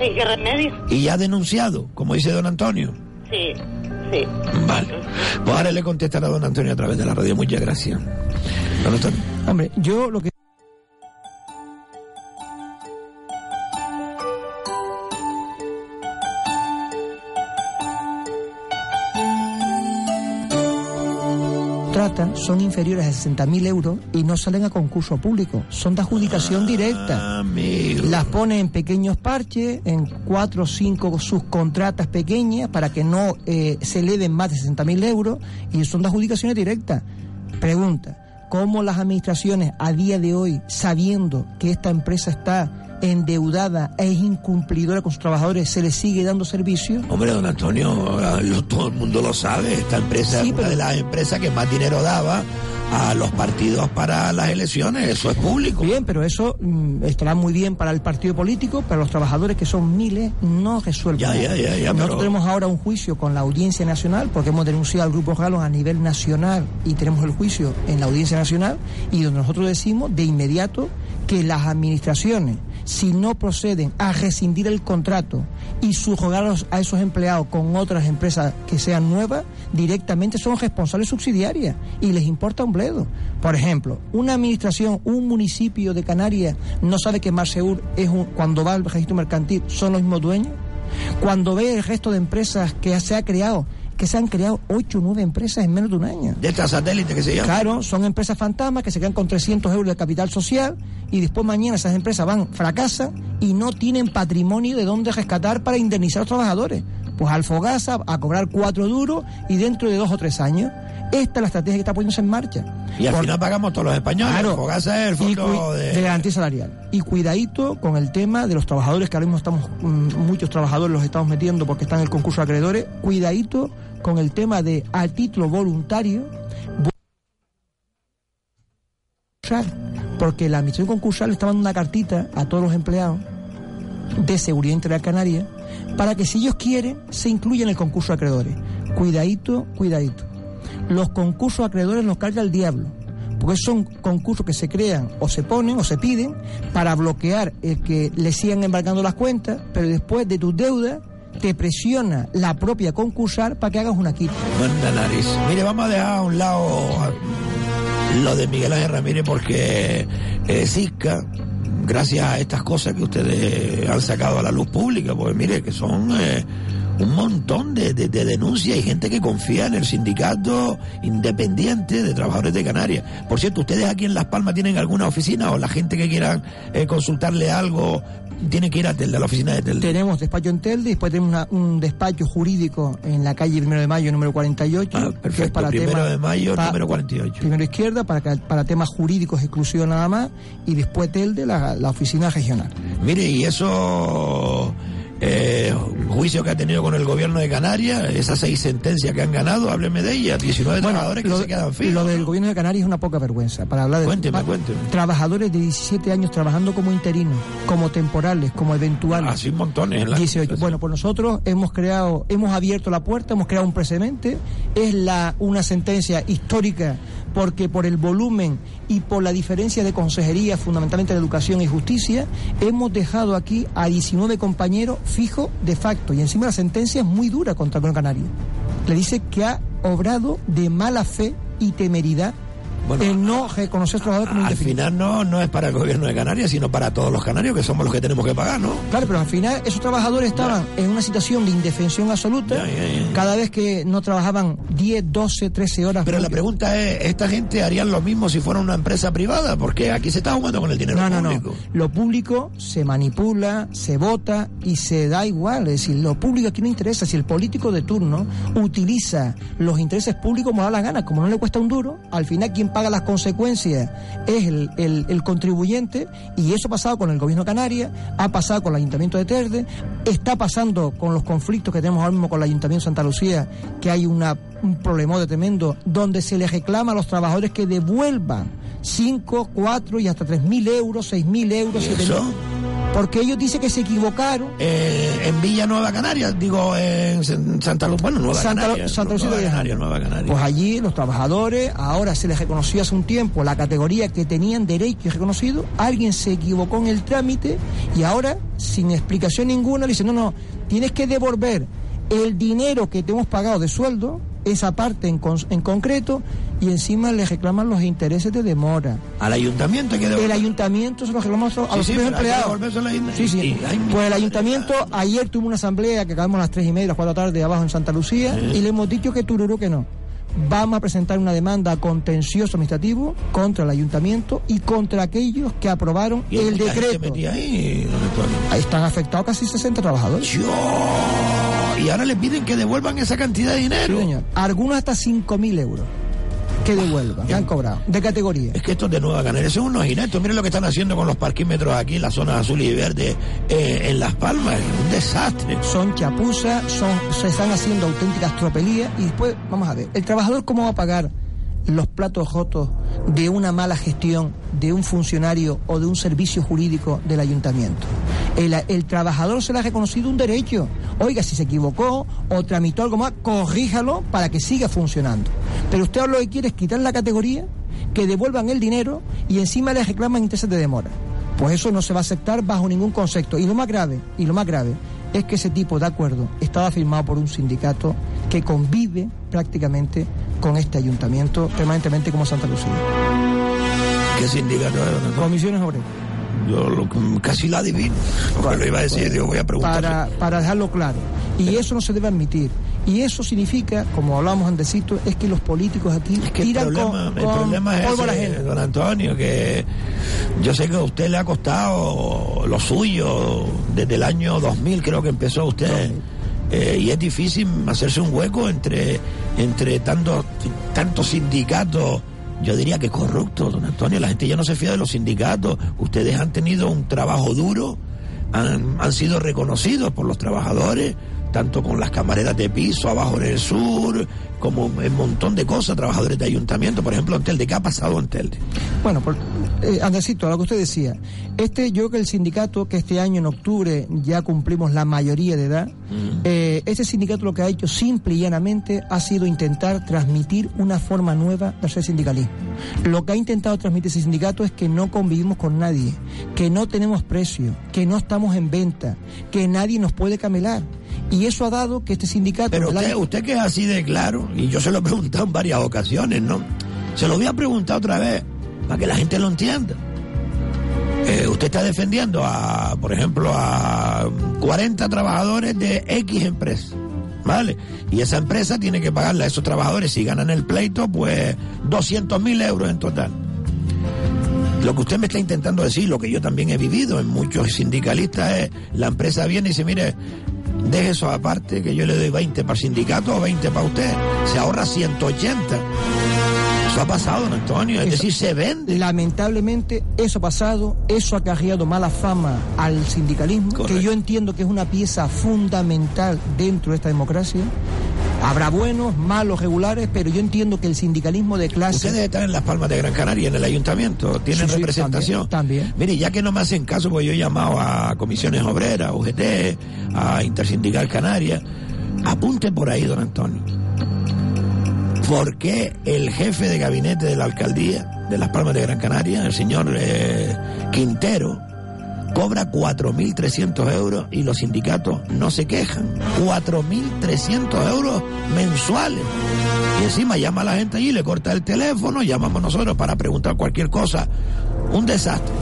S23: ¿Y qué remedio?
S6: ¿Y ya ha denunciado, como dice don Antonio?
S23: Sí, sí.
S6: Vale. Pues ahora le contestará a don Antonio a través de la radio. Muchas gracias. Don Antonio.
S21: Hombre, yo lo que... son inferiores a 60.000 euros y no salen a concurso público, son de adjudicación directa. Las pone en pequeños parches, en cuatro o cinco subcontratas pequeñas para que no eh, se eleven más de 60.000 euros y son de adjudicaciones directas. Pregunta, ¿cómo las administraciones a día de hoy, sabiendo que esta empresa está endeudada e incumplidora con sus trabajadores, se le sigue dando servicio?
S6: Hombre, don Antonio, todo el mundo lo sabe. Esta empresa
S21: Sí,
S6: es una de las empresas que más dinero daba a los partidos para las elecciones. Eso es público.
S21: Bien, pero eso mm, estará muy bien para el partido político, pero los trabajadores que son miles no resuelven.
S6: Ya, ya, ya, ya,
S21: Nosotros
S6: pero-
S21: tenemos ahora un juicio con la Audiencia Nacional, porque hemos denunciado al Grupo Galón a nivel nacional y tenemos el juicio en la Audiencia Nacional, y donde nosotros decimos de inmediato que las administraciones, si no proceden a rescindir el contrato y subrogarlos a esos empleados con otras empresas que sean nuevas, directamente son responsables subsidiarias y les importa un bledo. Por ejemplo, una administración, un municipio de Canarias no sabe que Marseur es un, cuando va al registro mercantil son los mismos dueños. Cuando ve el resto de empresas que se ha creado, que se han creado ocho o nueve empresas en menos de un año.
S6: De esta satélite que se llama.
S21: Claro, son empresas fantasmas que se quedan con 300 euros de capital social y después mañana esas empresas van, fracasan y no tienen patrimonio de dónde rescatar para indemnizar a los trabajadores. Pues Alfogasa a cobrar cuatro duros y dentro de dos o tres años. Esta es la estrategia que está poniéndose en marcha.
S6: Y al
S21: Por-
S6: final pagamos todos los españoles.
S21: Claro.
S6: El fondo de...
S21: de garantía salarial. Y cuidadito con el tema de los trabajadores, que ahora mismo estamos, mm, muchos trabajadores los estamos metiendo porque están en el concurso de acreedores. Cuidadito con el tema de a título voluntario. Porque la administración concursal está dando una cartita a todos los empleados de Seguridad Interior Canaria para que si ellos quieren se incluyan en el concurso de acreedores. Cuidadito, cuidadito. Los concursos acreedores los carga el diablo, porque son concursos que se crean o se ponen o se piden para bloquear el que le sigan embargando las cuentas, pero después de tus deudas te presiona la propia concursal para que hagas una quita.
S6: Manda nariz. Mire, vamos a dejar a un lado lo de Miguel Ángel Ramírez porque eh, Cisca, gracias a estas cosas que ustedes han sacado a la luz pública, pues mire que son eh, un montón de, de- de denuncias y gente que confía en el sindicato independiente de trabajadores de Canarias. Por cierto, ¿ustedes aquí en Las Palmas tienen alguna oficina o la gente que quieran eh, consultarle algo tiene que ir a Telde, a la oficina de Telde?
S21: Tenemos despacho en Telde, después tenemos una- un despacho jurídico en la calle Primero de Mayo, número 48. que es
S6: Ah, Perfecto, primero de mayo, número 48.
S21: Primero izquierda, para, para temas jurídicos exclusivos nada más, y después Telde, la, la oficina regional.
S6: Mire, y eso, eh, juicio que ha tenido con el gobierno de Canarias, esas seis sentencias que han ganado, hábleme de ellas, 19 trabajadores que se quedan fijos.
S21: lo del gobierno de Canarias es una poca vergüenza. Para hablar de
S6: Cuénteme, cuénteme.
S21: trabajadores de 17 años trabajando como interinos, como temporales, como eventuales.
S6: Así montones. en la-
S21: 18. Bueno, pues nosotros hemos creado, hemos abierto la puerta, hemos creado un precedente. Es la una sentencia histórica porque por el volumen y por la diferencia de consejería, fundamentalmente de educación y justicia, hemos dejado aquí a 19 compañeros fijos de facto. Y encima la sentencia es muy dura contra el Canario. Le dice que ha obrado de mala fe y temeridad el no reconocer trabajadores como
S6: Al final no, no es para el gobierno de Canarias, sino para todos los canarios, que somos los que tenemos que pagar, ¿no?
S21: Claro, pero al final esos trabajadores estaban en una situación de indefensión absoluta. Cada vez que no trabajaban 10, 12, 13 horas.
S6: Pero la pregunta es, ¿esta gente harían lo mismo si fuera una empresa privada? Porque aquí se está jugando con el dinero
S21: No, no, no.
S6: público.
S21: Lo público se manipula, se vota y se da igual. Es decir, lo público aquí no interesa. Si el político de turno utiliza los intereses públicos como da la gana, como no le cuesta un duro, al final quien paga las consecuencias es el, el- el contribuyente y eso ha pasado con el gobierno de Canarias, ha pasado con el Ayuntamiento de Telde, está pasando con los conflictos que tenemos ahora mismo con el Ayuntamiento de Santa Lucía, que hay una, un problemote tremendo, donde se les reclama a los trabajadores que devuelvan 5, 4 y hasta 3 mil euros, 6 mil euros,
S6: ¿Y
S21: 7
S6: eso?
S21: Porque ellos dicen que se equivocaron.
S6: Eh, en Villa Nueva Canarias, digo en San- Santa Luz, bueno, Nueva
S21: Santa,
S6: Canarias.
S21: Santa Lucía
S6: Nueva Nueva Canarias.
S21: Pues allí los trabajadores, ahora se les reconoció hace un tiempo la categoría que tenían derecho y reconocido, alguien se equivocó en el trámite y ahora, sin explicación ninguna, le dice, no, no, tienes que devolver el dinero que te hemos pagado de sueldo, esa parte en, con- en concreto, y encima le reclaman los intereses de demora.
S6: Al ayuntamiento hay que devolver.
S21: El ayuntamiento se lo reclama a los
S6: Sí, sí,
S21: propios
S6: que
S21: empleados. Sí, sí.
S6: Y- ay, mi
S21: Pues el ayuntamiento ayer tuvo una asamblea que acabamos a las tres y media, las cuatro de la tarde abajo en Santa Lucía y le hemos dicho que tururú que no. Vamos a presentar una demanda contencioso administrativo contra el ayuntamiento y contra aquellos que aprobaron
S6: ¿Y hay
S21: el decreto.
S6: ahí?
S21: Ahí están afectados casi 60 trabajadores.
S6: Y ahora le piden que devuelvan esa cantidad de dinero.
S21: Sí, señor. Algunos hasta 5.000 euros que devuelvan, que han cobrado, de categoría.
S6: Es que estos de Nueva Canarias son unos inetos. Miren lo que están haciendo con los parquímetros aquí en la zona azul y verde eh, en Las Palmas. Es un desastre.
S21: son chapuzas, son, se están haciendo auténticas tropelías y después, vamos a ver, ¿el trabajador cómo va a pagar los platos rotos de una mala gestión de un funcionario o de un servicio jurídico del ayuntamiento? El, el trabajador se le ha reconocido un derecho. Oiga, si se equivocó o tramitó algo más, corríjalo para que siga funcionando. Pero usted lo que quiere es quitar la categoría, que devuelvan el dinero y encima le reclaman intereses de demora. Pues eso no se va a aceptar bajo ningún concepto. Y lo más grave, y lo más grave, es que ese tipo de acuerdo estaba firmado por un sindicato que convive prácticamente con este ayuntamiento permanentemente como Santa Lucía.
S6: ¿Qué sindicato Antonio?
S21: Comisiones obreras.
S6: Yo lo- casi la adivino. Porque lo iba a decir, digo, voy a preguntar.
S21: Para, para dejarlo claro. Y eso no se debe admitir. Y eso significa, como hablábamos antesito, es que los políticos aquí
S6: el
S21: tiran
S6: problema,
S21: con,
S6: el problema es
S21: la
S6: ese,
S21: gente.
S6: don Antonio, que yo sé que a usted le ha costado lo suyo desde el año 2000, creo que empezó usted. Eh, y es difícil hacerse un hueco entre, entre tantos tantos sindicatos, yo diría que corruptos, don Antonio. La gente ya no se fía de los sindicatos. Ustedes han tenido un trabajo duro, han, han sido reconocidos por los trabajadores, tanto con las camareras de piso abajo en el sur, como un montón de cosas, trabajadores de ayuntamiento, por ejemplo, en Telde. ¿Qué ha pasado en Telde?
S21: Bueno, por, eh, Andresito, a lo que usted decía, este, yo creo que el sindicato, que este año en octubre ya cumplimos la mayoría de edad, eh, este sindicato lo que ha hecho simple y llanamente ha sido intentar transmitir una forma nueva de hacer sindicalismo. Lo que ha intentado transmitir ese sindicato es que no convivimos con nadie, que no tenemos precio, que no estamos en venta, que nadie nos puede camelar. Y eso ha dado que este sindicato...
S6: Pero usted,
S21: año-
S6: usted que es así de claro, y yo se lo he preguntado en varias ocasiones, ¿no? Se lo voy a preguntar otra vez, para que la gente lo entienda. Eh, usted está defendiendo a, por ejemplo, a 40 trabajadores de X empresa, ¿vale? Y esa empresa tiene que pagarle a esos trabajadores, si ganan el pleito, pues 200 mil euros en total. Lo que usted me está intentando decir, lo que yo también he vivido en muchos sindicalistas, es la empresa viene y dice, mire, deje eso aparte, que yo le doy 20 para el sindicato o 20 para usted. Se ahorra 180. Eso ha pasado, don Antonio. Es
S21: Eso-
S6: decir, se vende.
S21: Lamentablemente, eso ha pasado, eso ha acarreado mala fama al sindicalismo, que yo entiendo que es una pieza fundamental dentro de esta democracia. Habrá buenos, malos, regulares, pero yo entiendo que el sindicalismo de clase...
S6: Ustedes están en Las Palmas de Gran Canaria, en el ayuntamiento, tienen
S21: Sí, sí,
S6: representación.
S21: también,
S6: Mire, ya que no me hacen caso, pues yo he llamado a comisiones obreras, UGT, a Intersindical Canaria, apunte por ahí, don Antonio. ¿Por qué el jefe de gabinete de la alcaldía de Las Palmas de Gran Canaria, el señor eh, Quintero, cobra 4.300 euros y los sindicatos no se quejan? 4.300 euros mensuales. Y encima llama a la gente allí, le corta el teléfono, llamamos nosotros para preguntar cualquier cosa. Un desastre.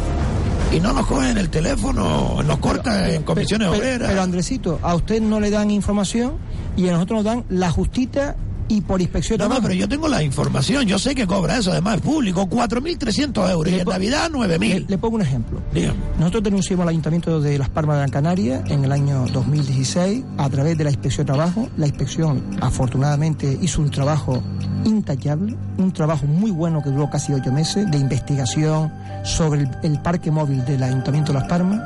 S6: Y no nos cogen el teléfono, nos cortan en comisiones
S21: Pero-
S6: obreras.
S21: Pero Andresito, a usted no le dan información y a nosotros nos dan la justita y por inspección de
S6: No, no, pero yo tengo la información, yo sé que cobra eso, además es público, 4.300 euros y en Navidad 9.000.
S21: Le, le pongo un ejemplo.
S6: Dígame.
S21: Nosotros denunciamos al Ayuntamiento de Las Palmas de Gran Canaria en el año 2016 a través de la Inspección de Trabajo. La inspección, afortunadamente, hizo un trabajo intachable, un trabajo muy bueno que duró casi ocho meses de investigación sobre el, el parque móvil del Ayuntamiento de Las Palmas.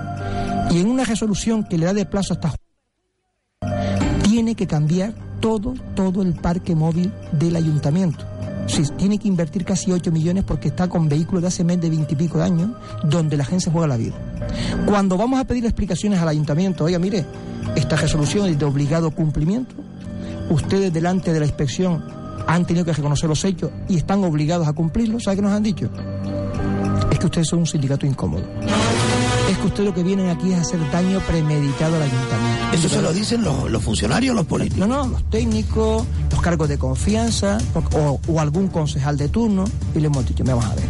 S21: Y en una resolución que le da de plazo hasta tiene que cambiar todo, todo el parque móvil del ayuntamiento. Sí, tiene que invertir casi 8 millones porque está con vehículos de hace más de 20 y pico de años donde la gente se juega la vida. Cuando vamos a pedir explicaciones al ayuntamiento, oiga, mire, esta resolución es de obligado cumplimiento, ustedes delante de la inspección han tenido que reconocer los hechos y están obligados a cumplirlos, ¿sabe qué nos han dicho? Es que ustedes son un sindicato incómodo. Es que ustedes lo que vienen aquí es hacer daño premeditado al ayuntamiento.
S6: ¿Eso se lo dicen los, los funcionarios los políticos?
S21: No, no, los técnicos, los cargos de confianza o, algún concejal de turno y le hemos dicho, vamos a ver,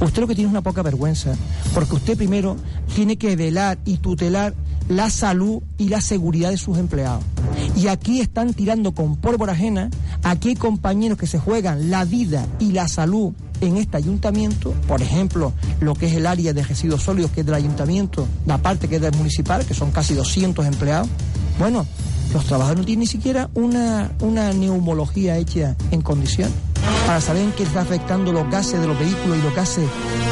S21: usted lo que tiene es una poca vergüenza, porque usted primero tiene que velar y tutelar la salud y la seguridad de sus empleados. Y aquí están tirando con pólvora ajena, aquí hay compañeros que se juegan la vida y la salud en este ayuntamiento, por ejemplo, lo que es el área de residuos sólidos que es del ayuntamiento, la parte que es del municipal, que son casi 200 empleados. Bueno, los trabajadores no tienen ni siquiera una, una neumología hecha en condición para saber en qué está afectando los gases de los vehículos y los gases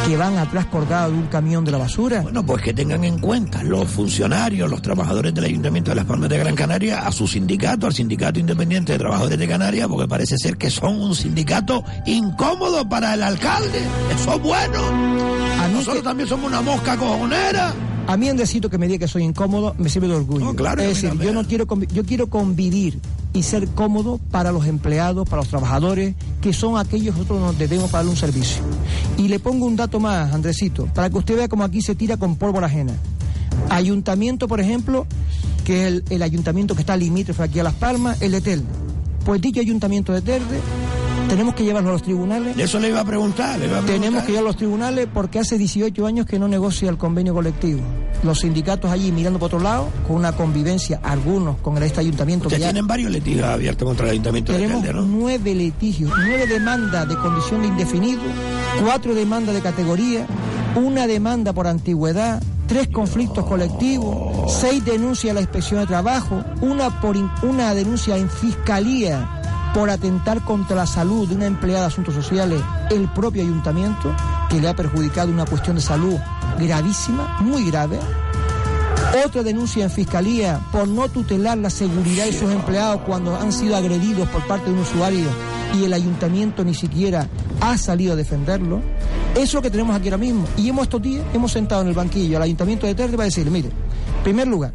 S21: que van atrás colgados de un camión de la basura.
S6: Bueno, pues que tengan en cuenta los funcionarios, los trabajadores del Ayuntamiento de Las Palmas de Gran Canaria, a su sindicato, al Sindicato Independiente de Trabajadores de Canarias, porque parece ser que son un sindicato incómodo para el alcalde. Eso es bueno. Nosotros también somos una mosca cojonera.
S21: A mí Andresito que me diga que soy incómodo me sirve de orgullo.
S6: No, claro,
S21: es decir, yo no quiero yo quiero convivir y ser cómodo para los empleados, para los trabajadores, que son aquellos que nosotros nos debemos para un servicio. Y le pongo un dato más, Andresito, para que usted vea cómo aquí se tira con pólvora ajena. Ayuntamiento, por ejemplo, que es el, el ayuntamiento que está limítrofe aquí a Las Palmas, el de Telde. Pues dicho ayuntamiento de Telde, tenemos que llevarlo a los tribunales.
S6: Eso le iba a preguntar, le iba a preguntar.
S21: Tenemos que ir a los tribunales porque hace 18 años que no negocia el convenio colectivo. Los sindicatos allí mirando por otro lado, con una convivencia, algunos con este ayuntamiento.
S6: Ustedes
S21: que ya-
S6: tienen varios litigios abiertos contra el Ayuntamiento de
S21: tenemos
S6: Telde, ¿no?
S21: nueve litigios, nueve demandas de condición de indefinido, cuatro demandas de categoría, una demanda por antigüedad, tres conflictos colectivos, seis denuncias a la inspección de trabajo, una, por in- una denuncia en fiscalía por atentar contra la salud de una empleada de asuntos sociales, el propio ayuntamiento, que le ha perjudicado una cuestión de salud gravísima, muy grave. Otra denuncia en fiscalía por no tutelar la seguridad de sus empleados cuando han sido agredidos por parte de un usuario y el ayuntamiento ni siquiera ha salido a defenderlo. Eso es lo que tenemos aquí ahora mismo. Y hemos estos días, hemos sentado en el banquillo al ayuntamiento de Telde para decirle, mire, primer lugar,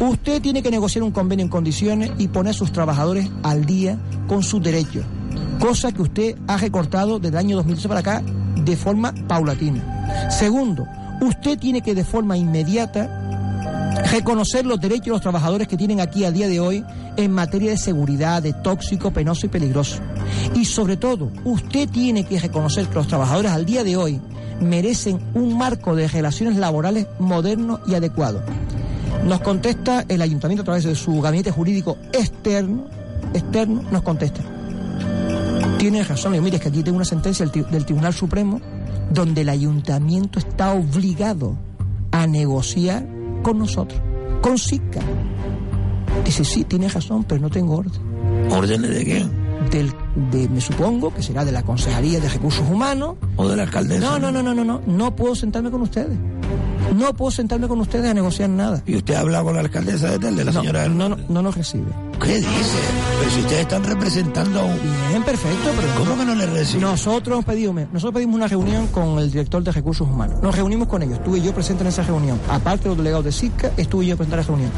S21: usted tiene que negociar un convenio en condiciones y poner a sus trabajadores al día con sus derechos. Cosa que usted ha recortado desde el año 2012 para acá de forma paulatina. Segundo, usted tiene que de forma inmediata reconocer los derechos de los trabajadores que tienen aquí a día de hoy en materia de seguridad, de tóxico, penoso y peligroso. Y sobre todo, usted tiene que reconocer que los trabajadores al día de hoy merecen un marco de relaciones laborales moderno y adecuado. Nos contesta el ayuntamiento a través de su gabinete jurídico externo, externo, nos contesta. Tiene razón, y mire, es que aquí tengo una sentencia del, tri- del Tribunal Supremo donde el ayuntamiento está obligado a negociar con nosotros, con SICA. Dice, sí, tiene razón, pero no tengo orden.
S6: ¿Órdenes de quién?
S21: Del, de, me supongo que será de la Consejería de Recursos Humanos.
S6: ¿O de la alcaldesa?
S21: No, no, no, no, no, no, no puedo sentarme con ustedes. No puedo sentarme con ustedes a negociar nada.
S6: ¿Y usted ha hablado con la alcaldesa de Telde, la
S21: No,
S6: señora
S21: no, no, no nos recibe.
S6: ¿Qué dice? Pero si ustedes están representando a un...
S21: Bien, perfecto, pero...
S6: ¿Cómo que no le recibe?
S21: Nosotros pedimos, nosotros pedimos una reunión con el director de Recursos Humanos. Nos reunimos con ellos, estuve yo presente en esa reunión. Aparte de los delegados de SICA, estuve yo presente en la reunión.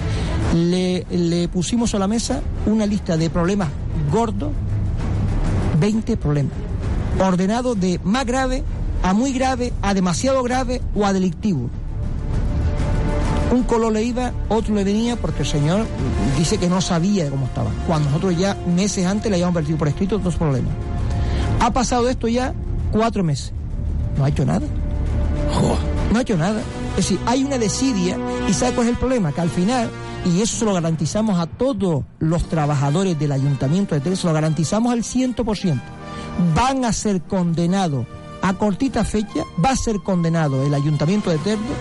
S21: Le, le pusimos a la mesa una lista de problemas gordos, 20 problemas, ordenados de más grave a muy grave, a demasiado grave o a delictivo. Un color le iba, otro le venía porque el señor dice que no sabía cómo estaba. Cuando nosotros ya meses antes le habíamos vertido por escrito dos problemas. Ha pasado esto ya cuatro meses. No ha hecho nada. No ha hecho nada. Es decir, hay una desidia y ¿sabe cuál es el problema? Que al final y eso se lo garantizamos a todos los trabajadores del Ayuntamiento de Telde, se lo garantizamos al 100%. Van a ser condenados a cortita fecha, va a ser condenado el Ayuntamiento de Telde,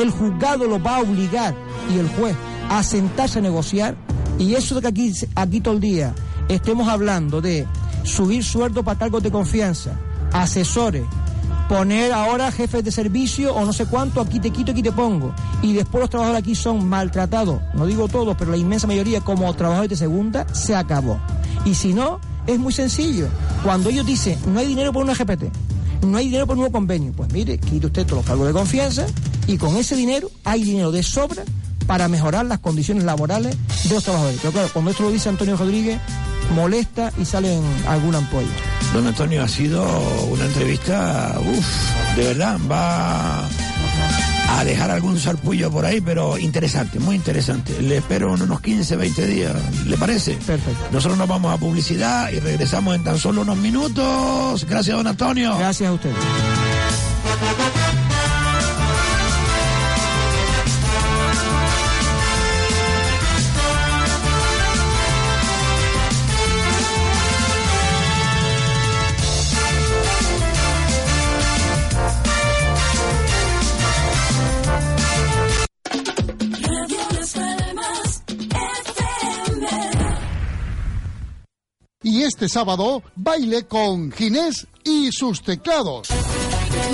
S21: el juzgado lo va a obligar y el juez a sentarse a negociar y eso de que aquí, aquí todo el día estemos hablando de subir sueldo para cargos de confianza, asesores, poner ahora jefes de servicio o no sé cuánto, aquí te quito, aquí te pongo. Y después los trabajadores aquí son maltratados, no digo todos, pero la inmensa mayoría como trabajadores de segunda, se acabó. Y si no, es muy sencillo. Cuando ellos dicen, no hay dinero por una GPT, no hay dinero por un nuevo convenio, pues mire, quite usted todos los cargos de confianza y con ese dinero hay dinero de sobra para mejorar las condiciones laborales de los trabajadores. Pero claro, cuando esto lo dice Antonio Rodríguez, molesta y sale en alguna ampolla.
S6: Don Antonio, ha sido una entrevista, uff, de verdad, va a dejar algún sarpullo por ahí, pero interesante, muy interesante. Le espero en unos 15, 20 días, ¿le parece?
S21: Perfecto.
S6: Nosotros nos vamos a publicidad y regresamos en tan solo unos minutos. Gracias, don Antonio.
S21: Gracias a ustedes.
S14: Este sábado, baile con Ginés y sus teclados.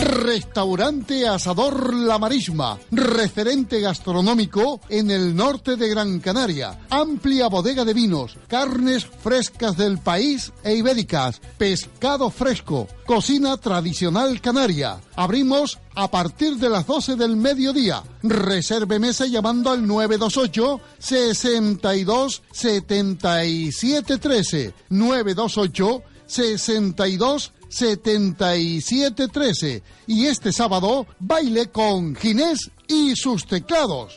S14: Restaurante Asador La Marisma, referente gastronómico en el norte de Gran Canaria. Amplia bodega de vinos, carnes frescas del país e ibéricas, pescado fresco, cocina tradicional canaria. Abrimos a partir de las 12 del mediodía. Reserve mesa llamando al 928 62 77 13 928 62 7713 y este sábado baile con Ginés y sus teclados.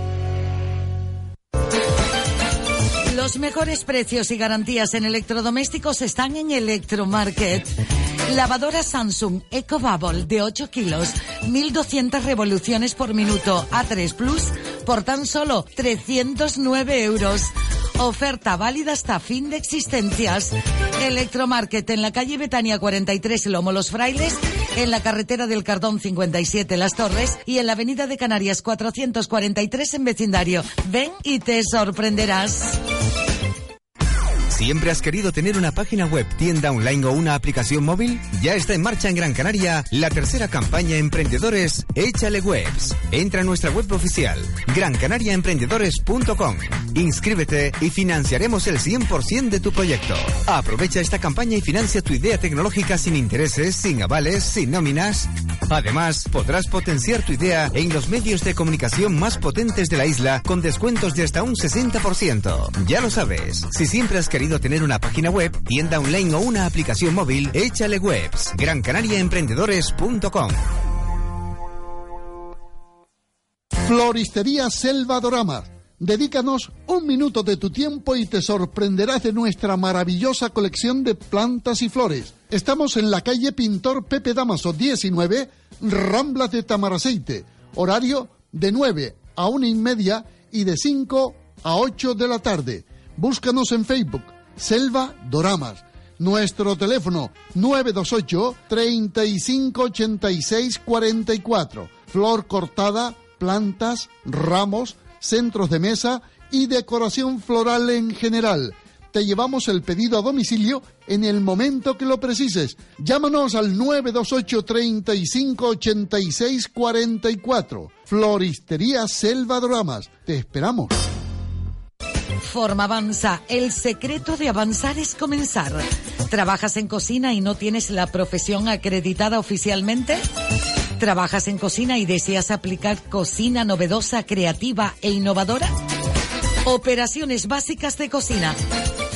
S18: Los mejores precios y garantías en electrodomésticos están en Electromarket. Lavadora Samsung Eco Bubble de 8 kilos, 1200 revoluciones por minuto, A3 Plus, por tan solo 309 euros. Oferta válida hasta fin de existencias. Electromarket en la calle Betania 43 Lomo Los Frailes, en la carretera del Cardón 57 Las Torres y en la avenida de Canarias 443 en vecindario. Ven y te sorprenderás.
S24: ¿Siempre has querido tener una página web, tienda online o una aplicación móvil? Ya está en marcha en Gran Canaria la tercera campaña Emprendedores Échale Webs. Entra a nuestra web oficial, grancanariaemprendedores.com. Inscríbete y financiaremos el 100% de tu proyecto. Aprovecha esta campaña y financia tu idea tecnológica sin intereses, sin avales, sin nóminas. Además, podrás potenciar tu idea en los medios de comunicación más potentes de la isla con descuentos de hasta un 60%. Ya lo sabes, si siempre has querido tener una página web, tienda online o una aplicación móvil, échale webs. GranCanariaEmprendedores.com
S14: Floristería Selva Dorama. Dedícanos un minuto de tu tiempo y te sorprenderás de nuestra maravillosa colección de plantas y flores. Estamos en la calle Pintor Pepe Damaso 19, Ramblas de Tamaraceite. Horario de 9 a 1 y media y de 5 a 8 de la tarde. Búscanos en Facebook, Selva Doramas. Nuestro teléfono 928 3586 44. Flor cortada, plantas, ramos, centros de mesa y decoración floral en general. Te llevamos el pedido a domicilio en el momento que lo precises. Llámanos al 928 35 86 44. Floristería Selva Doramas. Te esperamos.
S18: Forma Avanza. El secreto de avanzar es comenzar. ¿Trabajas en cocina y no tienes la profesión acreditada oficialmente? ¿Trabajas en cocina y deseas aplicar cocina novedosa, creativa e innovadora? Operaciones básicas de cocina.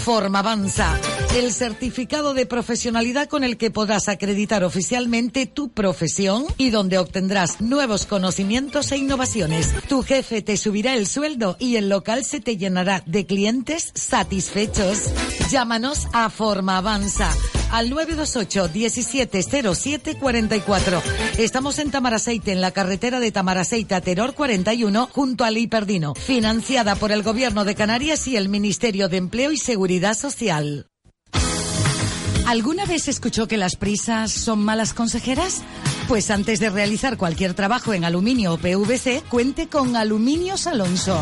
S18: Forma Avanza, el certificado de profesionalidad con el que podrás acreditar oficialmente tu profesión y donde obtendrás nuevos conocimientos e innovaciones. Tu jefe te subirá el sueldo y el local se te llenará de clientes satisfechos. Llámanos a Forma Avanza al 928 1707 44. Estamos en Tamaraceite, en la carretera de Tamaraceite a Teror 41, junto al Hiperdino, financiada por el Gobierno de Canarias y el Ministerio de Empleo y Seguridad Social. ¿Alguna vez escuchó que las prisas son malas consejeras? Pues antes de realizar cualquier trabajo en aluminio o PVC, cuente con Aluminios Alonso.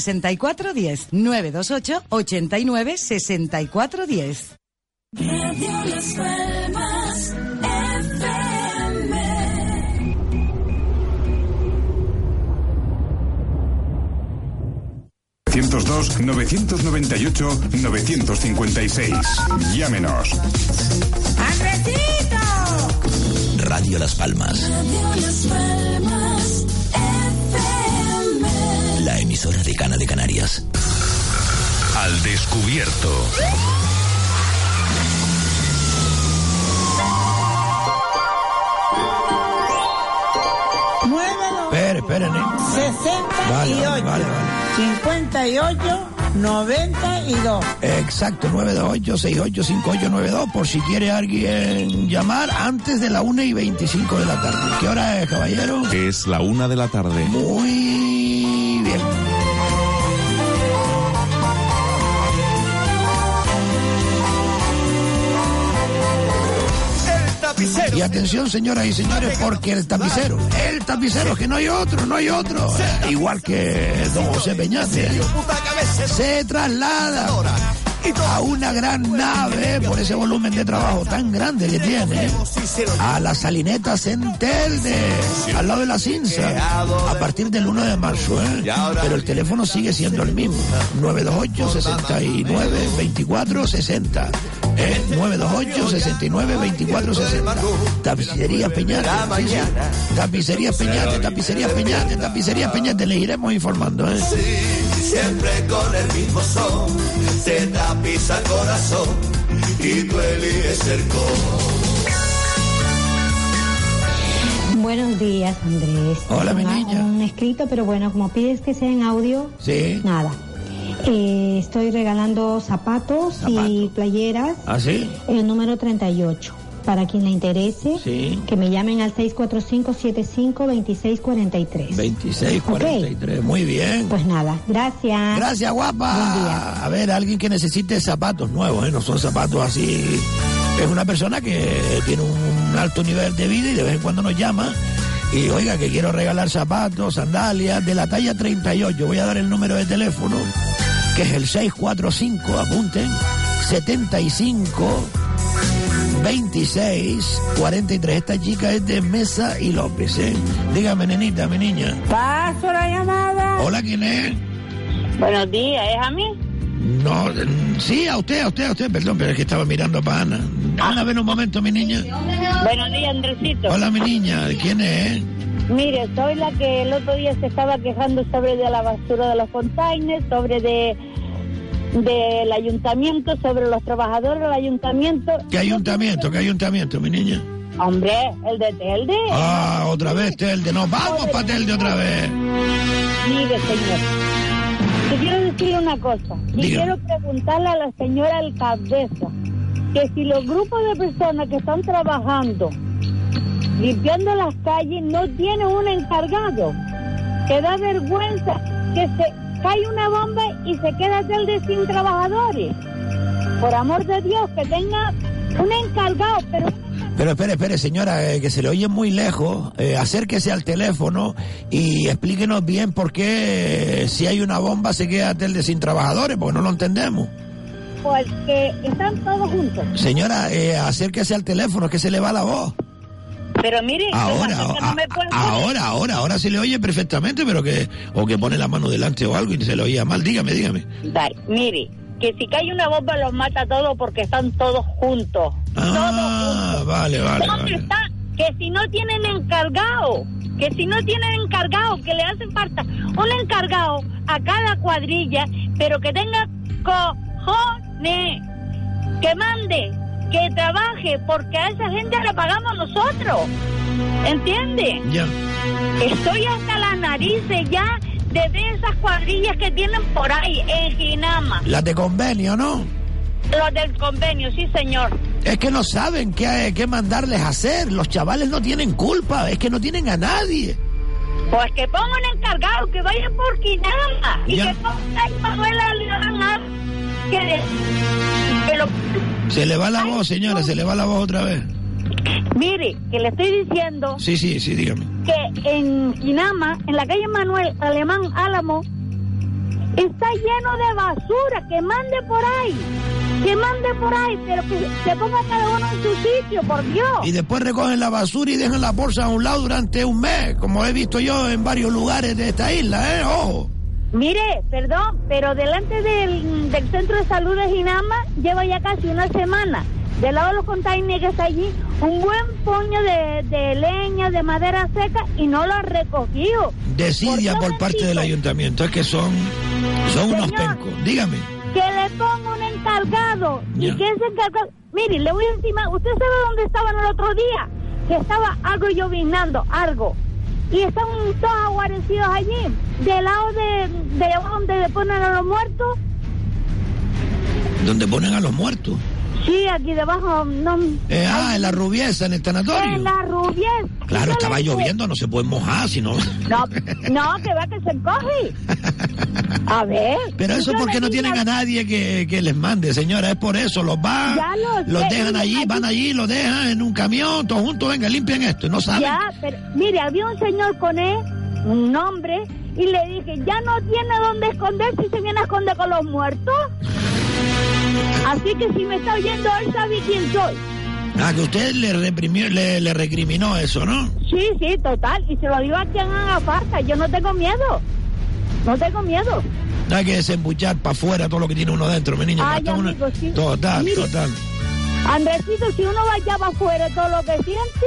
S18: 6410 928 89 6410.
S7: Radio Las Palmas FM.
S10: 902 998 956. Llámenos.
S7: ¡Andresito!
S19: Radio Las Palmas,
S7: Radio Las Palmas.
S19: La emisora de Cana de Canarias.
S10: Al descubierto.
S11: Muévelo.
S6: Espere, espere, ne-
S11: 68,
S6: Vale, vale, vale,
S11: 58, 92.
S6: Exacto, 928-685892, por si quiere alguien llamar antes de la 1 y 25 de la tarde. ¿Qué hora es, caballero?
S25: Es la una de la tarde.
S6: Muy Y atención, señoras y señores, porque el tapicero, el tapicero, que no hay otro, no hay otro, igual que don José Peñate, se traslada a una gran nave por ese volumen de trabajo tan grande que tiene a las salinetas en Telde, al lado de la Cinza, a partir del 1 de marzo. ¿eh? Pero el teléfono sigue siendo el mismo: 928 69 24 60. ¿Eh? 928 69 24 60. Tapicería Peñate. sí, sí. Tapicería Peñate, tapicería Peñate, tapicería Peñate. Le iremos informando. ¿eh?
S7: Siempre con el mismo son, se tapiza el corazón y eliges el
S26: Buenos días, Andrés.
S6: Hola, mi niña.
S26: Un escrito, pero bueno, como pides que sea en audio,
S6: Sí.
S26: nada. Eh, estoy regalando zapatos, y playeras.
S6: ¿Ah, sí?
S26: El número 38. Para quien le interese,
S6: Sí.
S26: que me llamen al 645-75-2643.
S6: 2643, muy bien.
S26: Pues nada, gracias.
S6: Gracias, guapa. A ver, alguien que necesite zapatos nuevos, ¿eh? no son zapatos así. Es una persona que tiene un alto nivel de vida y de vez en cuando nos llama. Y oiga, que quiero regalar zapatos, sandalias de la talla 38. Voy a dar el número de teléfono, que es el 645, apunten, 75 26 43. Esta chica es de Mesa y López, ¿eh? Dígame, nenita, mi niña.
S23: Paso la llamada.
S6: Hola, ¿quién es?
S23: Buenos días, ¿es a mí?
S6: No, sí, a usted, a usted, a usted, perdón, pero es que estaba mirando para Ana. Ana, ven un momento, mi niña.
S23: Buenos días, Andresito.
S6: Hola, mi niña, ¿quién es?
S23: Mire, soy la que el otro día se estaba quejando sobre de la basura de los containers, sobre de del ayuntamiento, sobre los trabajadores del ayuntamiento.
S6: ¿Qué ayuntamiento, qué ayuntamiento, mi niña?
S23: Hombre, el de Telde.
S6: Ah, otra vez Telde, no, vamos para Telde otra vez.
S23: Mire, señor. Yo quiero decirle una cosa. Y quiero preguntarle a la señora alcaldesa que si los grupos de personas que están trabajando limpiando las calles no tienen un encargado, que da vergüenza que se cae una bomba y se queda Telde sin trabajadores. Por amor de Dios, que tenga un encargado, pero
S6: Pero espere, espere, señora, eh, que se le oye muy lejos. Eh, acérquese al teléfono y explíquenos bien por qué eh, si hay una bomba se queda Telde sin trabajadores, porque no lo entendemos.
S23: Porque están todos juntos.
S6: Señora, eh, acérquese al teléfono, que se le va la voz.
S23: Pero mire, ¿qué
S6: Ahora,
S23: me?
S6: Ahora, ahora, ahora se le oye perfectamente, pero que, o que pone la mano delante o algo y se le oía mal. Dígame, dígame.
S23: Vale, mire, que si cae una bomba los mata a todos porque están todos juntos.
S6: Ah, vale, vale,
S23: ¿Dónde
S6: vale.
S23: está? Que si no tienen encargado, que si no tienen encargado, que le hacen falta un encargado a cada cuadrilla, pero que tenga cojones, que mande, que trabaje, porque a esa gente le pagamos nosotros. ¿Entiende?
S6: Ya.
S23: Estoy hasta las narices ya de ver esas cuadrillas que tienen por ahí en Ginama.
S6: Las de convenio, ¿no?
S23: Los del convenio, sí, señor.
S6: Es que no saben qué, qué mandarles a hacer. Los chavales no tienen culpa, es que no tienen a nadie.
S23: Pues que pongan encargado, que vayan por Ginama. Y
S6: Ya.
S23: que pongan a Manuela León a- que,
S6: Se le va la voz, señora, se le va la voz otra vez.
S23: Mire, que le estoy diciendo
S6: Sí, sí, sí, dígame.
S23: que en Ginama, en la calle Manuel Alemán Álamo, está lleno de basura, que mande por ahí, que mande por ahí, pero que se ponga cada uno en su sitio, por Dios.
S6: Y después recogen la basura y dejan la bolsa a un lado durante un mes, como he visto yo en varios lugares de esta isla, ¿eh? Ojo.
S23: Mire, perdón, pero delante del, del centro de salud de Ginama lleva ya casi una semana. Del lado de los containers que está allí, un buen puño de, de leña, de madera seca y no lo ha recogido.
S6: Desidia por parte del ayuntamiento, es que son, son unos pencos. Dígame.
S23: Que le ponga un encargado y que ese encargado... Mire, le voy encima, ¿usted sabe dónde estaban el otro día? Que estaba algo lloviznando, algo. Y estaban todos aguarecidos allí, del lado de, de donde le ponen a los muertos.
S6: Donde ponen a los muertos.
S23: Sí, aquí debajo, no...
S6: Eh, ah, en la rubiesa, en el tanatorio.
S23: En la rubies.
S6: Claro, estaba lloviendo, no se puede mojar, si no.
S23: No, no, que va que se coge. A ver.
S6: Pero eso porque no tienen a nadie que, que les mande, señora, es por eso. Los van,
S23: lo
S6: los dejan allí, van allí, los dejan en un camión, todos juntos, venga, limpien esto, y no saben.
S23: Ya, pero mire, había un señor con él, un hombre, y le dije, ya no tiene dónde esconderse y se viene a esconder con los muertos. Así que si me está oyendo, él sabe quién soy.
S6: Ah, que usted le reprimió, le, le recriminó eso, ¿no?
S23: Sí, sí, total. Y se lo digo a quien haga falta. Yo no tengo miedo. No tengo miedo.
S6: No hay que desembuchar para afuera todo lo que tiene uno dentro, mi niña.
S23: Ay,
S6: una-
S23: amigo, sí.
S6: Total,
S23: Mire.
S6: total.
S23: Andresito, si uno va allá para afuera todo lo que siente,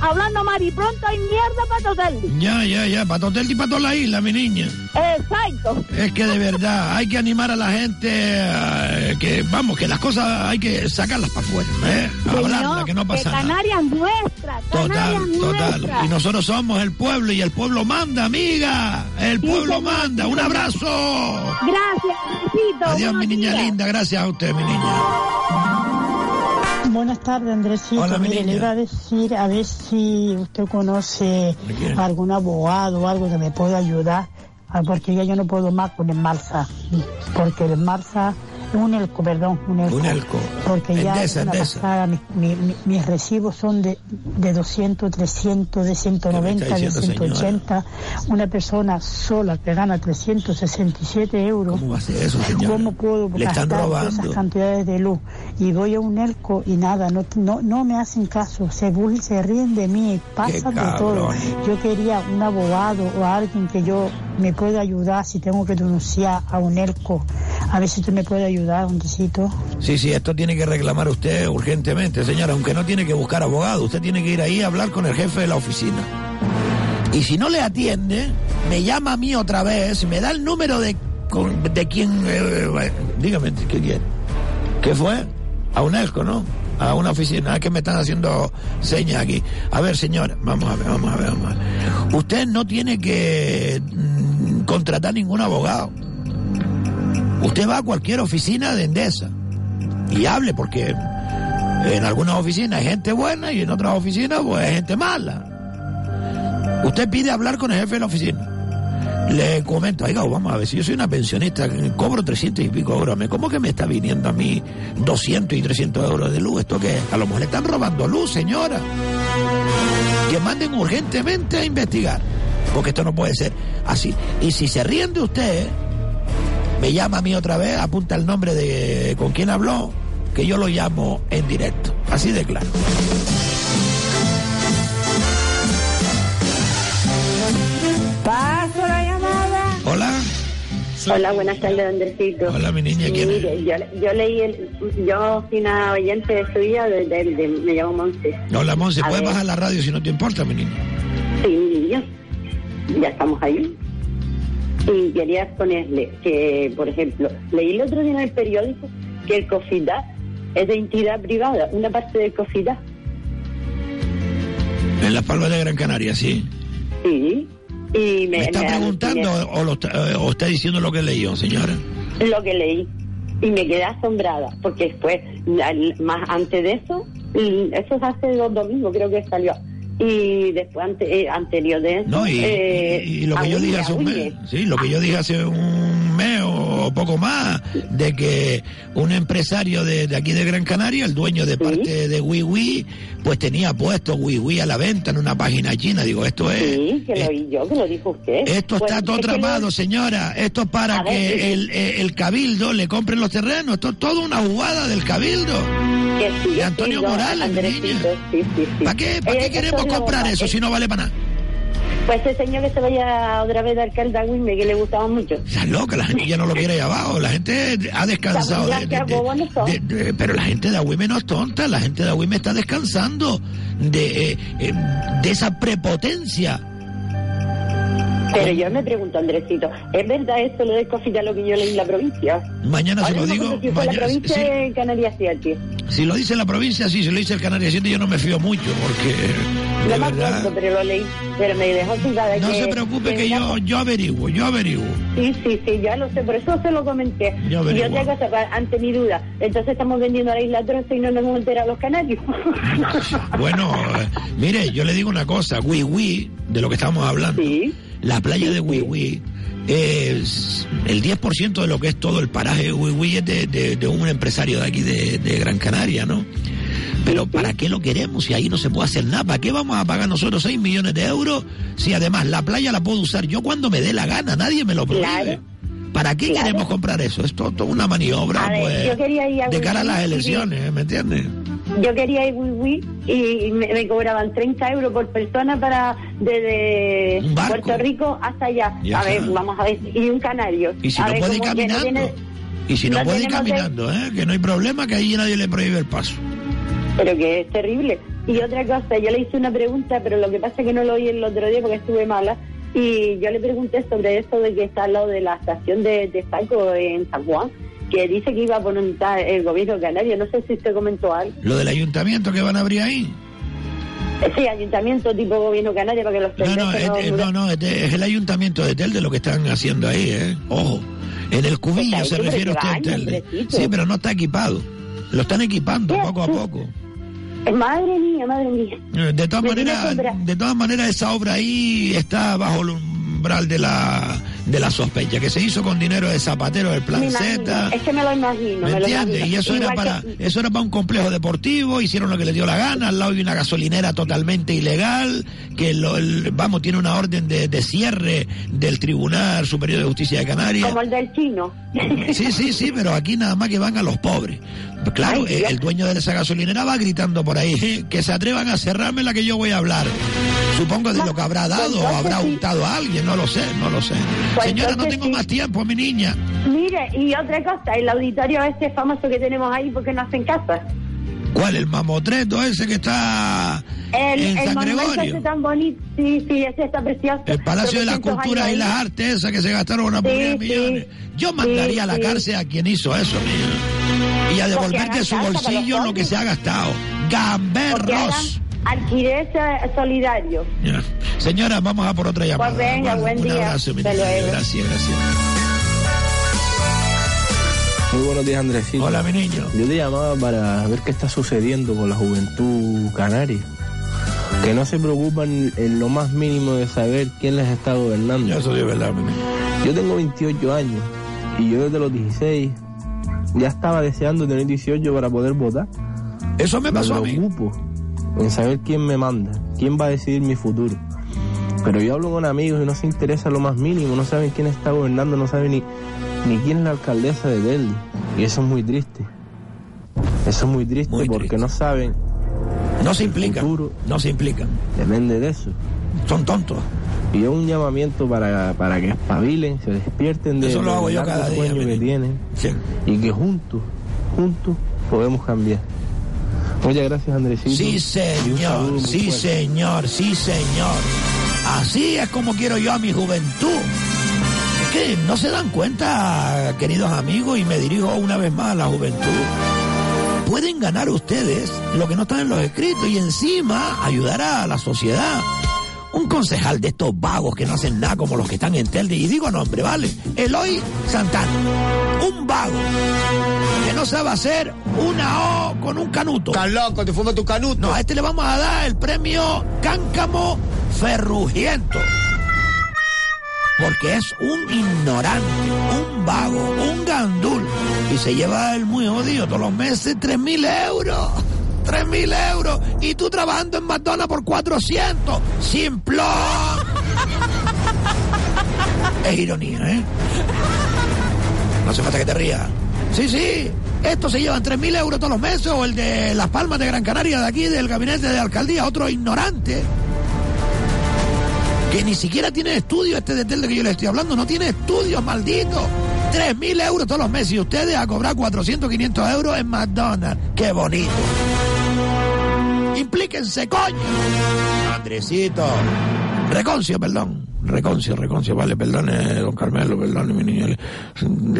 S23: hablando mal y pronto hay mierda para total.
S6: Ya, ya, ya, para el y para toda la isla, mi niña.
S23: Exacto.
S6: Es que de verdad hay que animar a la gente eh, que, vamos, que las cosas hay que sacarlas para afuera, ¿eh? Hablarlas, que no pasa nada.
S23: Canarias nuestra,
S6: Total,
S23: Canarias
S6: total.
S23: nuestra.
S6: Y nosotros somos el pueblo y el pueblo manda, amiga. El
S23: Sí,
S6: pueblo
S23: señor,
S6: manda. Un abrazo.
S23: Gracias, Andresito.
S6: Adiós, mi niña
S23: días.
S6: linda. Gracias a usted, mi niña.
S27: Buenas tardes, Andresito.
S6: Hola,
S27: Mire, le iba a decir a ver si usted conoce algún abogado o algo que me pueda ayudar, ah, porque ya yo no puedo más con el Marsa, porque el Marsa un elco, perdón, un elco.
S6: Un elco.
S27: Porque ya
S6: Endesa,
S27: una
S6: Endesa.
S27: pasada, mi- mi- mi- mis recibos son de, de 200, 300, de 190, de
S6: diciendo,
S27: 180. Una persona sola que gana 367 euros.
S6: ¿Cómo eso, señora?
S27: ¿Cómo puedo
S6: Le
S27: gastar
S6: robando.
S27: esas cantidades de luz? Y voy a un elco y nada, no, no, no me hacen caso, se burlan, se ríen de mí, pasa de todo. Yo quería un abogado o alguien que yo me pueda ayudar si tengo que denunciar a un elco. A ver si tú me puedes ayudar, un besito.
S6: Sí, sí, esto tiene que reclamar usted urgentemente, señora, aunque no tiene que buscar abogado, usted tiene que ir ahí a hablar con el jefe de la oficina. Y si no le atiende, me llama a mí otra vez, me da el número de, de quien... eh, eh, dígame, ¿qué quiere? ¿Qué fue? A un ELCO, ¿no? A una oficina, es que me están haciendo señas aquí. A ver, señora, vamos a ver, vamos a ver, vamos a ver. Usted no tiene que mm, contratar ningún abogado. Usted va a cualquier oficina de Endesa y hable, porque en algunas oficinas hay gente buena y en otras oficinas pues hay gente mala. Usted pide hablar con el jefe de la oficina. Le comento, oiga, vamos a ver, si yo soy una pensionista, cobro 300 y pico euros, ¿me- ¿cómo que me está viniendo a mí 200 y 300 euros de luz? ¿Esto qué? es? A lo mejor le están robando luz, señora. Que manden urgentemente a investigar, porque esto no puede ser así. Y si se ríen de usted, me llama a mí otra vez, apunta el nombre de con quién habló, que yo lo llamo en directo. Así de claro.
S28: Paso la llamada.
S6: Hola.
S28: Hola, buenas tardes, Andresito.
S6: Hola, mi niña, ¿quién es?
S28: Mire, yo, yo leí, el, yo soy una oyente suya, de, de- de- me llamo Monse.
S6: Hola, Monse, ¿puedes
S28: ver.
S6: bajar la radio si no te importa, mi niña?
S28: Sí, mi niño. Ya estamos ahí. Y quería exponerle que, por ejemplo, leí el otro día en el periódico que el COFIDA es de entidad privada, una parte del COFIDA.
S6: En las Palmas de Gran Canaria, sí.
S28: Sí. Y me,
S6: ¿Me está
S28: me
S6: preguntando o, lo está, eh, o está diciendo lo que leyó, señora?
S28: lo que leí y me quedé asombrada porque después más antes de eso y eso es hace dos domingos creo que salió y después ante- eh, anterior de eso
S6: No, y,
S28: eh,
S6: y- y lo que yo
S28: Agüime,
S6: dije hace un mes, sí, lo que yo dije hace un mes o poco más, de que un empresario de, de aquí de Gran Canaria, el dueño de parte de WiWi, pues tenía puesto WiWi a la venta en una página china. Digo, esto es...
S28: sí que lo oí yo que lo dijo usted
S6: Esto
S28: Pues,
S6: está todo
S28: es que
S6: tramado,
S28: lo-
S6: señora. Esto es para
S28: A ver,
S6: que
S28: sí.
S6: el, eh, el cabildo le compren los terrenos. Esto es toda una jugada del cabildo.
S28: que sí,
S6: de Antonio Morales,
S28: Andresito.
S6: ¿Para qué, para
S28: Eh,
S6: qué queremos comprar
S28: bomba.
S6: eso si no vale para nada?
S28: pues ese señor que se vaya otra vez de alcalde a Agüime, que le gustaba mucho
S6: Estás loca, la gente ya no lo quiere ahí abajo. La gente ha descansado. De- de- de- pero la gente de Agüime no es tonta. La gente de Agüime está descansando de, eh, eh, de esa prepotencia.
S28: Pero yo me pregunto Andresito ¿es verdad eso lo del lo que yo leí en la provincia?
S6: Mañana se lo digo.
S28: si fue la
S6: mañana-
S28: provincia
S6: sí.
S28: de Canarias 7
S6: Si lo dice la provincia, sí. Si lo dice el Canarias 7, yo no me fío mucho porque.
S28: No me acuerdo, pero lo leí. Pero me dejó citada
S6: No
S28: que...
S6: se preocupe que yo, yo averiguo, yo averiguo.
S28: Sí, sí, sí, ya lo sé, por eso se lo comenté.
S6: Yo
S28: y
S6: averiguo.
S28: otra cosa, ante mi duda, entonces estamos vendiendo la isla Troza y no nos hemos enterado los canarios.
S6: Bueno, eh, mire, yo le digo una cosa, Wiwi, de lo que estamos hablando, la playa de Wiwi, es el 10% de lo que es todo el paraje de Wiwi es de, de- de un empresario de aquí de, de Gran Canaria, ¿no? Pero ¿para qué lo queremos si ahí no se puede hacer nada? ¿Para qué vamos a pagar nosotros 6 millones de euros si además la playa la puedo usar yo cuando me dé la gana? Nadie me lo prohíbe.
S28: Claro.
S6: ¿Para qué
S28: Claro.
S6: queremos comprar eso? Es todo, todo una maniobra
S28: ver,
S6: pues,
S28: yo quería ir a
S6: de cara a las elecciones, ¿me entiendes?
S28: Yo quería ir Wiwi y me, me cobraban 30 euros por persona para desde. Puerto Rico hasta allá.
S6: Ya
S28: a ver,
S6: está.
S28: vamos a ver, y un canario.
S6: Y si
S28: a
S6: no
S28: ver,
S6: puede ir caminando.
S28: tiene-
S6: Y si no,
S28: no
S6: puede ir
S28: de-
S6: caminando, ¿eh? que no hay problema, que ahí nadie le prohíbe el paso.
S28: Pero que es terrible. Y otra cosa, yo le hice una pregunta, pero lo que pasa es que no lo oí el otro día porque estuve mala. Y yo le pregunté sobre eso de que está al lado de la estación de, de Saco en San Juan, que dice que iba a poner el gobierno canario. No sé si usted comentó algo.
S6: Lo del ayuntamiento que van a abrir ahí.
S28: Sí, ayuntamiento tipo gobierno canario para que los
S6: No, no, es,
S28: no-
S6: no, no, es, de- es el ayuntamiento de Telde lo que están haciendo ahí, ¿eh? Ojo. En el cubillo
S28: Pues
S6: se refiere
S28: que
S6: usted a Telde. Sí, pero no está equipado. Lo están equipando
S28: ¿Qué?
S6: poco a poco.
S28: Eh, Madre mía, madre mía.
S6: Eh, De todas maneras, de todas maneras esa obra ahí está bajo umbral de la de la sospecha que se hizo con dinero de Zapatero del Plan. Z.
S28: Es que me lo imagino.
S6: ¿Me
S28: me lo
S6: entiendes?
S28: imagino.
S6: Y eso era para
S28: que-
S6: eso era para un complejo deportivo, hicieron lo que les dio la gana, al lado de una gasolinera totalmente ilegal, que lo- el- vamos, tiene una orden de, de cierre del Tribunal Superior de Justicia de Canarias.
S28: Como el del chino.
S6: Sí, sí, sí, pero aquí nada más que van a los pobres. Pues Claro,
S28: Ay,
S6: eh, el dueño de esa gasolinera va gritando por ahí "Eh, que se atrevan a cerrarme la que yo voy a hablar. Supongo de lo que habrá dado o habrá untado a alguien, no lo sé, no lo sé.
S28: Pues
S6: Señora, no tengo más tiempo, mi niña.
S28: Mire, y otra cosa, el auditorio este famoso que tenemos ahí, porque no hacen casa?
S6: ¿Cuál? ¿El mamotreto ese que está
S28: El,
S6: en
S28: el
S6: San
S28: monumento
S6: Gregorio?
S28: ese tan bonito, sí, sí, ese está precioso.
S6: El Palacio de las
S28: 300
S6: Culturas y las. Artes, esa que se gastaron una
S28: Sí, sí.
S6: millones. Yo mandaría a la cárcel a quien hizo eso, niña. Y a devolver
S28: hagan
S6: de su bolsillo lo que se ha gastado. ¡Gamberros!
S28: alquiler eh, solidario.
S6: Ya. Señora, vamos a por otra llamada.
S28: Pues venga,
S6: Un-
S28: buen
S6: un
S28: día.
S6: abrazo. Gracias, gracias.
S29: Muy buenos días, Andresito.
S6: Hola, mi niño.
S29: Yo te llamaba para ver qué está sucediendo con la juventud canaria. que no se preocupan en lo más mínimo de saber quién les está gobernando.
S6: Eso es verdad, mi niño.
S29: Yo tengo 28 años y yo desde los 16 ya estaba deseando tener 18 para poder votar.
S6: Eso me pasó a mí.
S29: preocupo en saber quién me manda, quién va a decidir mi futuro. Pero yo hablo con amigos y no se interesa lo más mínimo, no saben quién está gobernando, no saben ni, ni quién es la alcaldesa de Delhi. Y eso es muy triste. Eso es muy triste porque no saben.
S6: No se implican.
S29: futuro
S6: No se implican.
S29: depende de eso.
S6: Son tontos.
S29: Y es un llamamiento para, para que espabilen, se despierten de
S6: Eso lo hago yo
S29: largo
S6: cada día,
S29: sueño que tienen
S6: Sí.
S29: y que juntos, juntos podemos cambiar. Muchas gracias, Andresito.
S6: Sí, señor, sí, señor, sí, señor. Así es como quiero yo a mi juventud. Es que no se dan cuenta, queridos amigos, y me dirijo una vez más a la juventud. Pueden ganar ustedes lo que no está en los escritos y encima ayudar a la sociedad. Un concejal de estos vagos que no hacen nada como los que están en Telde, y digo nombre, ¿vale? Eloy Santana. Un vago que no sabe hacer una O con un canuto.
S30: Estás loco, te fuma tu canuto.
S6: No, a este le vamos a dar el premio Cáncamo Ferrugiento. Porque es un ignorante, un vago, un gandul. Y se lleva el muy jodido todos los meses tres mil euros. Tres mil euros. Y tú trabajando en McDonald's por 400. Simplón. Es ironía, ¿eh? No hace falta que te rías. Sí, sí. Estos se llevan 3.000 euros todos los meses. O el de Las Palmas de Gran Canaria, de aquí, del gabinete de alcaldía. Otro ignorante. Que ni siquiera tiene estudios. Este de Telde que yo le estoy hablando. No tiene estudios, maldito. 3.000 euros todos los meses. Y ustedes a cobrar 400, 500 euros en McDonald's. ¡Qué bonito! Implíquense, coño. Andresito. Reconcio, perdón. Reconcio, reconcio, vale, perdone, don Carmelo, perdone, mi niño.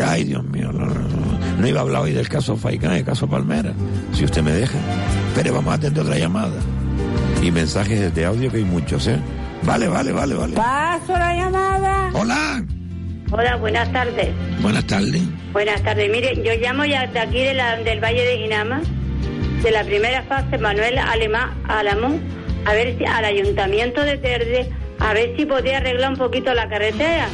S6: Ay, Dios mío, no, no, no. No iba a hablar hoy del caso Faicán, el caso Palmera, si usted me deja. Pero vamos a atender otra llamada. Y mensajes de audio que hay muchos, ¿eh? Vale, vale, vale, vale.
S23: Paso la llamada.
S6: Hola,
S23: Hola, buenas tardes.
S6: buenas tardes.
S23: Buenas tardes. Mire, yo llamo ya de aquí de la- del Valle de Guinama, de la primera fase, Manuel Alemán Alamón, a ver si al Ayuntamiento de Terde, a ver si podía arreglar un poquito la carretera.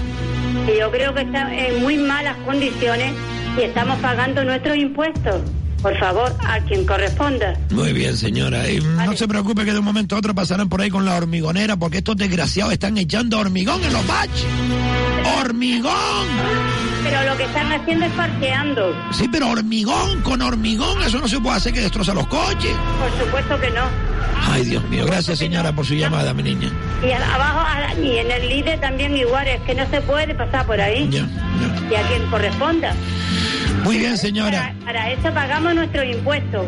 S23: Que yo creo que está en muy malas condiciones y estamos pagando nuestros impuestos. Por favor, a quien corresponda.
S6: Muy bien, señora. Y no se preocupe que de un momento a otro pasarán por ahí con la hormigonera, porque estos desgraciados están echando hormigón en los baches. ¡Hormigón!
S23: Pero lo que están haciendo es parqueando.
S6: Sí, pero hormigón con hormigón, eso no se puede hacer que destroza los coches.
S23: Por supuesto que no.
S6: Ay, Dios mío, gracias señora por su llamada, mi niña.
S23: Y abajo, y en el líder también igual, es que no se puede pasar por ahí.
S6: Ya,
S23: Y a quien corresponda.
S6: Muy bien, señora.
S23: Para eso pagamos nuestros impuestos.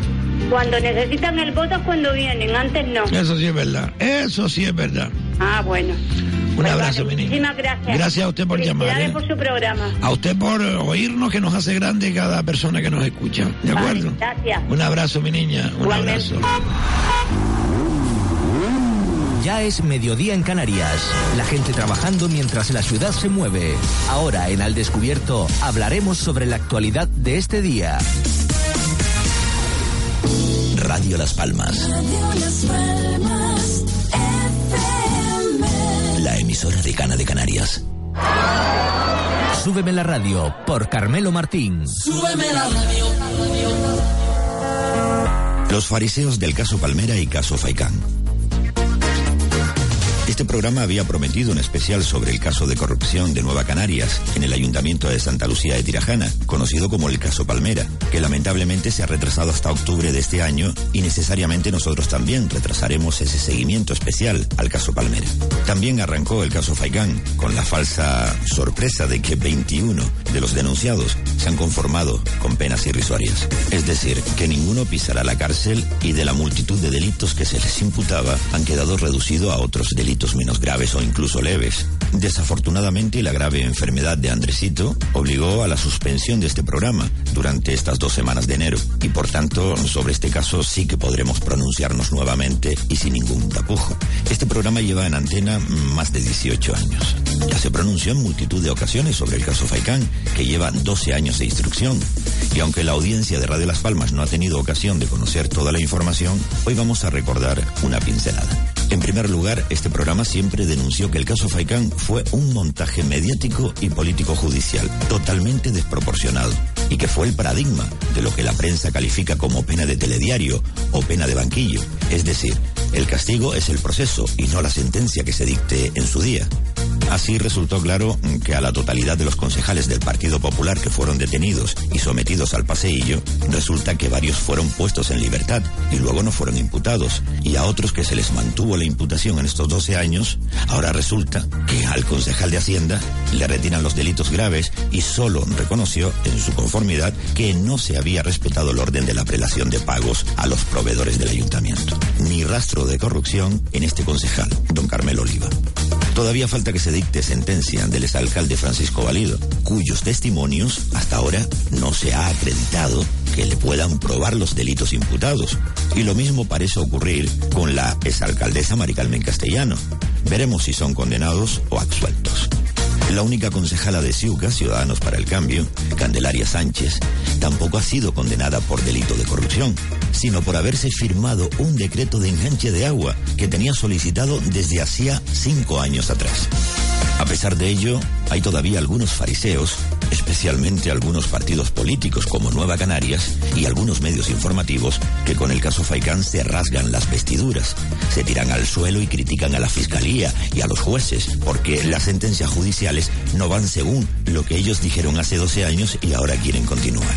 S23: Cuando necesitan el voto es cuando vienen, antes no.
S6: Eso sí es verdad, eso sí es verdad.
S23: Ah, bueno.
S6: Un abrazo, mi niña.
S23: Muchísimas gracias.
S6: Gracias a usted por llamar.
S23: Felicidades
S6: ¿eh?
S23: por su programa.
S6: A usted por oírnos, que nos hace grande cada persona que nos escucha. ¿De acuerdo?
S23: Gracias.
S6: Un abrazo, mi niña. Un abrazo.
S31: Ya es mediodía en Canarias. La gente trabajando mientras la ciudad se mueve. Ahora en Al Descubierto hablaremos sobre la actualidad de este día.
S19: Radio Las Palmas, la emisora de Cana de Canarias.
S31: Súbeme la radio por Carmelo Martín.
S7: Súbeme la radio.
S19: Los fariseos del caso Palmera y caso Faicán. Este programa había prometido un especial sobre el caso de corrupción de Nueva Canarias en el Ayuntamiento de Santa Lucía de Tirajana, conocido como el caso Palmera, que lamentablemente se ha retrasado hasta octubre de este año y necesariamente nosotros también retrasaremos ese seguimiento especial al caso Palmera. También arrancó el caso Faicán con la falsa sorpresa de que 21 de los denunciados se han conformado con penas irrisorias. Es decir, que ninguno pisará la cárcel y de la multitud de delitos que se les imputaba han quedado reducidos a otros delitos menos graves o incluso leves. Desafortunadamente, la grave enfermedad de Andresito obligó a la suspensión de este programa durante estas dos semanas de enero y por tanto sobre este caso sí que podremos pronunciarnos nuevamente y sin ningún tapujo. Este programa lleva en antena más de 18 años. Ya se pronunció en multitud de ocasiones sobre el caso Faicán, que lleva 12 años de instrucción. Y aunque la audiencia de Radio Las Palmas no ha tenido ocasión de conocer toda la información, hoy vamos a recordar una pincelada. En primer lugar, este programa siempre denunció que el caso Faicán fue un montaje mediático y político judicial totalmente desproporcionado y que fue el paradigma de lo que la prensa califica como pena de telediario o pena de banquillo. Es decir, el castigo es el proceso y no la sentencia que se dicte en su día. Así resultó claro que a la totalidad de los concejales del Partido Popular que fueron detenidos y sometidos al paseillo, resulta que varios fueron puestos en libertad y luego no fueron imputados. Y a otros que se les mantuvo la imputación en estos 12 años, ahora resulta que al concejal de Hacienda le retiran los delitos graves y solo reconoció en su conformidad que no se había respetado el orden de la prelación de pagos a los proveedores del ayuntamiento. Ni rastro de corrupción en este concejal, don Carmelo Oliva. Todavía falta que se dicte sentencia del exalcalde Francisco Valido, cuyos testimonios hasta ahora no se ha acreditado que le puedan probar los delitos imputados. Y lo mismo parece ocurrir con la exalcaldesa Mari Carmen Castellano. Veremos si son condenados o absueltos. La única concejala de Ciuca, Ciudadanos para el Cambio, Candelaria Sánchez, tampoco ha sido condenada por delito de corrupción, sino por haberse firmado un decreto de enganche de agua que tenía solicitado desde hacía cinco años atrás. A pesar de ello, hay todavía algunos fariseos, especialmente algunos partidos políticos como Nueva Canarias y algunos medios informativos que con el caso Faicán se rasgan las vestiduras, se tiran al suelo y critican a la fiscalía y a los jueces porque las sentencias judiciales no van según lo que ellos dijeron hace 12 años y ahora quieren continuar.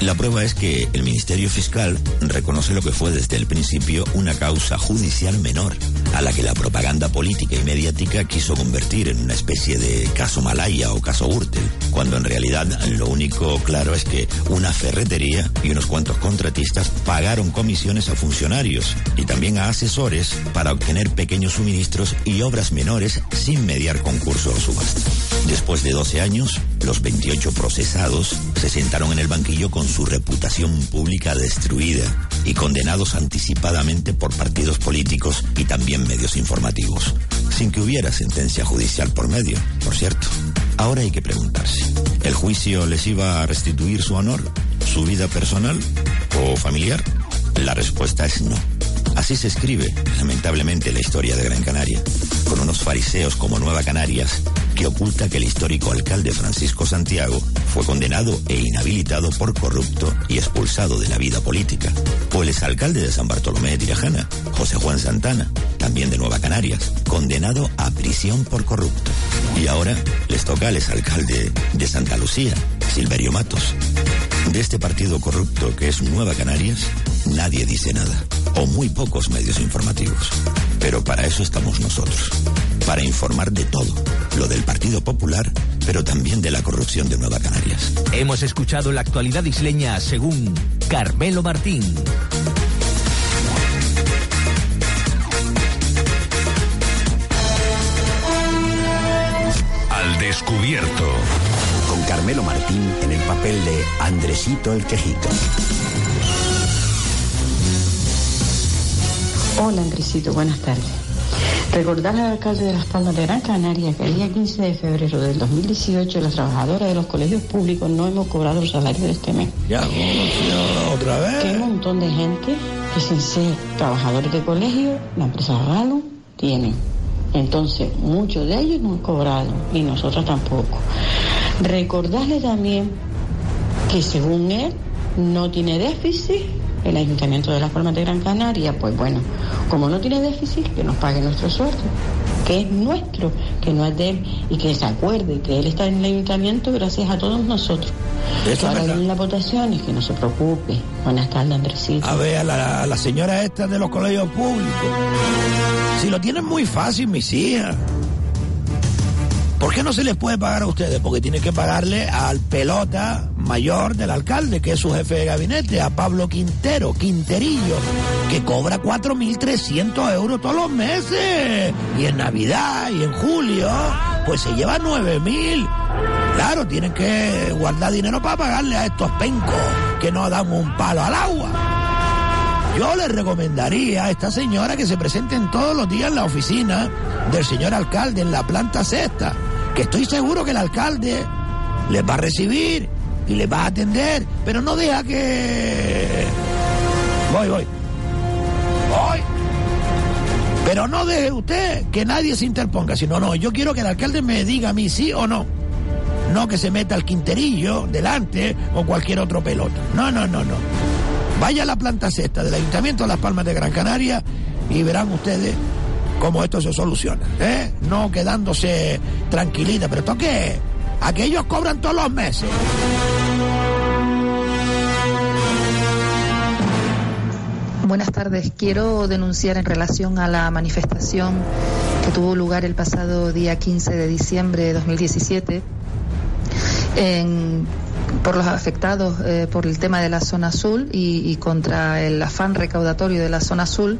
S19: La prueba es que el Ministerio Fiscal reconoce lo que fue desde el principio una causa judicial menor, a la que la propaganda política y mediática quiso convertir en una especie de caso Malaya o caso Gürtel, cuando en realidad lo único claro es que una ferretería y unos cuantos contratistas pagaron comisiones a funcionarios y también a asesores para obtener pequeños suministros y obras menores sin mediar concurso o subasta. Después de 12 años, los 28 procesados se sentaron en el banquillo con su reputación pública destruida y condenados anticipadamente por partidos políticos y también medios informativos, sin que hubiera sentencia judicial por medio, por cierto. Ahora hay que preguntarse, ¿el juicio les iba a restituir su honor, su vida personal o familiar? La respuesta es no. Así se escribe, lamentablemente, la historia de Gran Canaria, con unos fariseos como Nueva Canarias, que oculta que el histórico alcalde Francisco Santiago fue condenado e inhabilitado por corrupto y expulsado de la vida política. O el exalcalde de San Bartolomé de Tirajana, José Juan Santana, también de Nueva Canarias, condenado a prisión por corrupto. Y ahora les toca al exalcalde de Santa Lucía, Silverio Matos. De este partido corrupto que es Nueva Canarias, nadie dice nada, o muy pocos medios informativos. Pero para eso estamos nosotros, para informar de todo, lo del Partido Popular, pero también de la corrupción de Nueva Canarias.
S31: Hemos escuchado la actualidad isleña según Carmelo Martín.
S10: Al descubierto.
S30: Carmelo Martín en el papel de Andresito el Quejito.
S32: Hola Andresito, buenas tardes. Recordar al alcalde de Las Palmas de Gran Canaria que el día 15 de febrero del 2018 las trabajadoras de los colegios públicos no hemos cobrado el salario de este mes.
S6: Ya, otra vez.
S32: Que un montón de gente que sin ser trabajadores de colegio, la empresa Galo, tienen. Entonces, muchos de ellos no han cobrado y nosotros tampoco. Recordarle también que según él no tiene déficit el Ayuntamiento de Las Palmas de Gran Canaria, pues bueno, como no tiene déficit, que nos pague nuestro sueldo, que es nuestro, que no es de él, y que se acuerde que él está en el Ayuntamiento gracias a todos nosotros.
S6: Eso
S32: Ahora vienen las votaciones, que no se preocupe. Buenas tardes, Andresito.
S6: A ver, a la, a la señora esta de los colegios públicos. Si lo tienen muy fácil, mis hijas. ¿Por qué no se les puede pagar a ustedes? Porque tienen que pagarle al pelota mayor del alcalde, que es su jefe de gabinete, a Pablo Quintero, Quinterillo, que cobra 4.300 euros todos los meses. Y en Navidad y en julio, pues se lleva 9.000. Claro, tienen que guardar dinero para pagarle a estos pencos que no dan un palo al agua. Yo le recomendaría a esta señora que se presenten todos los días en la oficina del señor alcalde en la planta sexta, que estoy seguro que el alcalde les va a recibir y les va a atender, pero no deja que... Voy, voy. Voy. Pero no deje usted que nadie se interponga, sino no, yo quiero que el alcalde me diga a mí sí o no. No que se meta al quinterillo delante o cualquier otro pelota. No, no, no, no. Vaya a la planta sexta del Ayuntamiento de Las Palmas de Gran Canaria y verán ustedes cómo esto se soluciona. ¿eh? No quedándose tranquilita, pero ¿esto qué? Aquellos cobran todos los meses.
S33: Buenas tardes. Quiero denunciar en relación a la manifestación que tuvo lugar el pasado día 15 de diciembre de 2017 en- por los afectados eh, por el tema de la zona azul y contra el afán recaudatorio de la zona azul.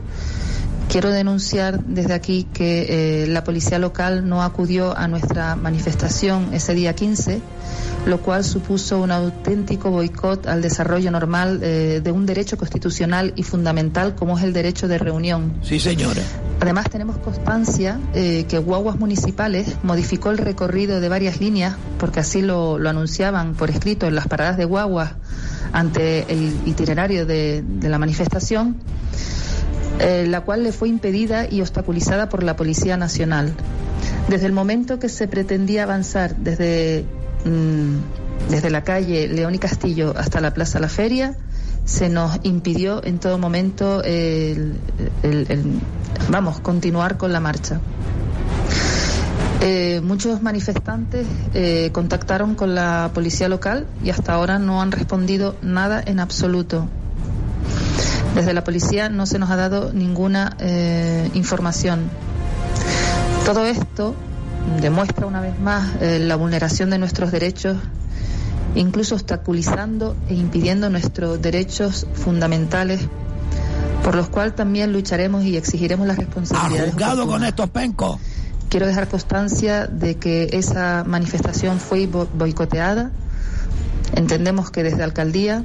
S33: Quiero denunciar desde aquí que eh, la policía local no acudió a nuestra manifestación ese día 15, lo cual supuso un auténtico boicot al desarrollo normal eh, de un derecho constitucional y fundamental como es el derecho de reunión.
S6: Sí, señora.
S33: Además tenemos constancia eh, que Guaguas Municipales modificó el recorrido de varias líneas, porque así lo, lo anunciaban por escrito en las paradas de Guaguas ante el itinerario de, de la manifestación, eh, la cual le fue impedida y obstaculizada por la Policía Nacional. Desde el momento que se pretendía avanzar desde, mm, desde la calle León y Castillo hasta la Plaza La Feria, se nos impidió en todo momento el- vamos, continuar con la marcha. Eh, muchos manifestantes eh, contactaron con la policía local y hasta ahora no han respondido nada en absoluto. Desde la policía no se nos ha dado ninguna eh, información. Todo esto demuestra una vez más eh, la vulneración de nuestros derechos, incluso obstaculizando e impidiendo nuestros derechos fundamentales, por los cuales también lucharemos y exigiremos las responsabilidades.
S6: Juzgado con estos pencos.
S33: Quiero dejar constancia de que esa manifestación fue bo- boicoteada. Entendemos que desde alcaldía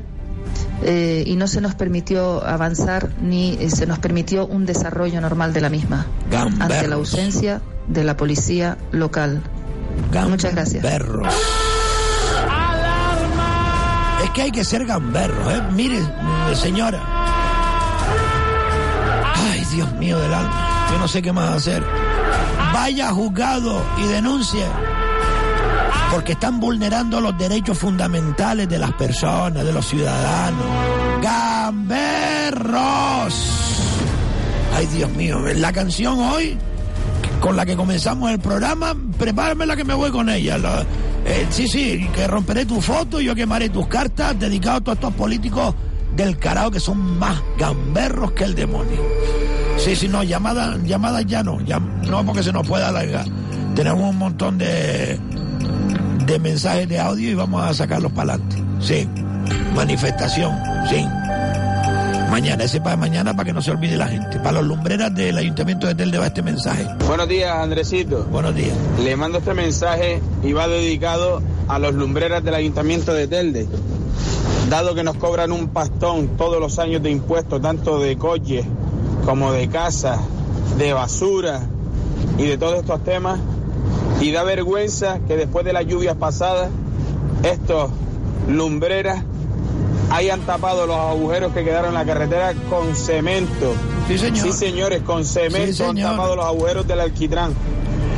S33: eh, y no se nos permitió avanzar ni eh, se nos permitió un desarrollo normal de la misma ante la ausencia de la policía local. Muchas gracias.
S6: Gamberros. Es que hay que ser gamberro, ¿eh? Mire, mm, señora. Ay, Dios mío del alma. Yo no sé qué más hacer. Vaya juzgado y denuncie. Porque están vulnerando los derechos fundamentales de las personas, de los ciudadanos. ¡Gamberros! Ay, Dios mío. La canción hoy con la que comenzamos el programa, prepárame la que me voy con ella. La- eh, sí, sí, que romperé tu foto, yo quemaré tus cartas, dedicado a todos estos políticos del carao que son más gamberros que el demonio. Sí, sí, no, llamadas llamadas ya no, no porque se nos puede alargar. Tenemos un montón de, de mensajes de audio y vamos a sacarlos para adelante. Sí, manifestación, sí. Mañana, ese para mañana para que no se olvide la gente. Para los lumbreras del Ayuntamiento de Telde va este mensaje.
S34: Buenos días, Andresito.
S6: Buenos días.
S34: Le mando este mensaje y va dedicado a los lumbreras del Ayuntamiento de Telde. Dado que nos cobran un pastón todos los años de impuestos, tanto de coches como de casa, de basura y de todos estos temas, y da vergüenza que después de las lluvias pasadas, estos lumbreras hayan tapado los agujeros que quedaron en la carretera con cemento.
S6: Sí, señor.
S34: Sí, señores, con cemento
S6: Sí,
S34: han tapado los agujeros del alquitrán.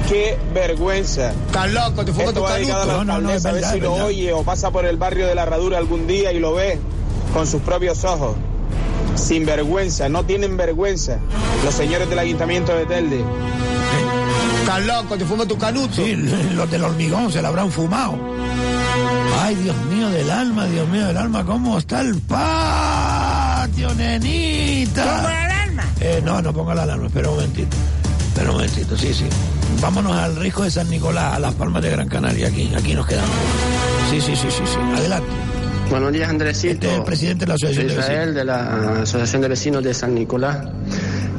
S34: ¡Qué vergüenza!
S6: Estás loco, te
S34: Esto va dedicado a la
S6: No, no, no, es
S34: alcaldesa, a ver si lo oye o pasa por el barrio de la Herradura algún día y lo ve con sus propios ojos. Sin vergüenza, no tienen vergüenza los señores del ayuntamiento de Telde.
S6: Estás loco, te fumas tu canuto. Sí, los del hormigón se la habrán fumado. Ay, Dios mío del alma, Dios mío del alma, ¿cómo está el patio, nenita?
S11: ¿Pongo la alarma?
S6: Eh, no, no ponga la alarma, espera un momentito. Espera un momentito, sí, sí. Vámonos al risco de San Nicolás, a las Palmas de Gran Canaria, aquí, aquí nos quedamos. Sí, sí, sí, sí, sí. Adelante.
S35: Buenos días, Andresito.
S6: Este es el presidente de la Asociación
S35: Soy
S6: de
S35: Israel, de la Asociación de Vecinos de San Nicolás.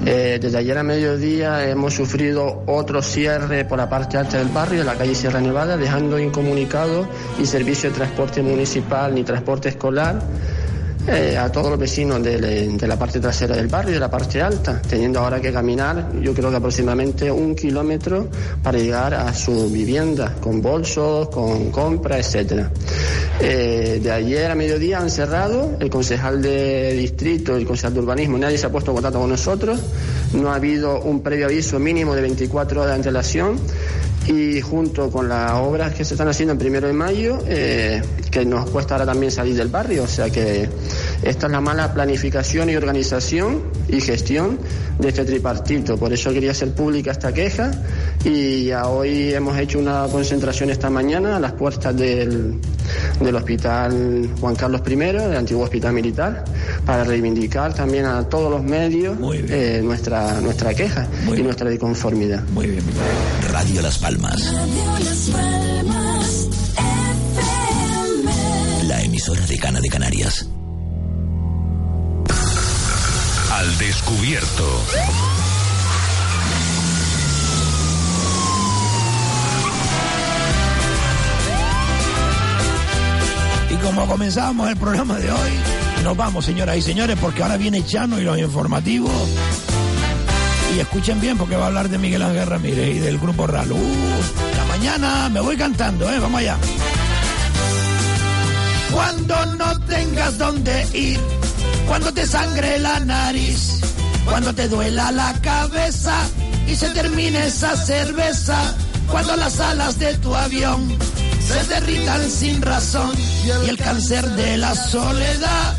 S35: Eh, desde ayer a mediodía hemos sufrido otro cierre por la parte alta del barrio, de la calle Sierra Nevada, dejando incomunicado y servicio de transporte municipal ni transporte escolar eh, a todos los vecinos de, la parte trasera del barrio de la parte alta, teniendo ahora que caminar, yo creo que aproximadamente un kilómetro para llegar a su vivienda, con bolsos, con compra, etcétera. Eh, de ayer a mediodía han cerrado, el concejal de distrito el concejal de urbanismo, nadie se ha puesto en contacto con nosotros, no ha habido un previo aviso mínimo de 24 horas de antelación y junto con las obras que se están haciendo en primero de mayo, eh, que nos cuesta ahora también salir del barrio, o sea que esta es la mala planificación y organización y gestión de este tripartito. Por eso quería hacer pública esta queja y ya hoy hemos hecho una concentración esta mañana a las puertas del, del Hospital Juan Carlos I, del antiguo Hospital Militar, para reivindicar también a todos los medios eh, nuestra, nuestra queja y nuestra disconformidad.
S19: Muy bien. Radio Las Palmas. La emisora de Cana de Canarias.
S10: Descubierto.
S6: Y como comenzamos el programa de hoy, nos vamos, señoras y señores, porque ahora viene Chano y los informativos. Y escuchen bien porque va a hablar de Miguel Ángel Ramírez y del grupo RALU. la mañana me voy cantando, ¿eh? Vamos allá. Cuando no tengas dónde ir, cuando te sangre la nariz, cuando te duela la cabeza y se termine esa cerveza, cuando las alas de tu avión se derritan sin razón y el cáncer de la soledad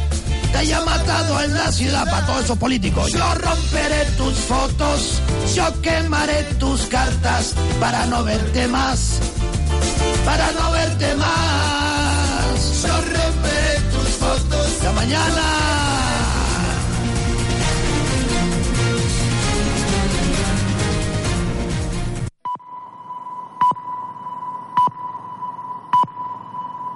S6: te haya matado en la ciudad para todos esos políticos. Yo romperé tus fotos, yo quemaré tus cartas para no verte más, para no verte más. Yo romperé tus fotos. Hasta mañana.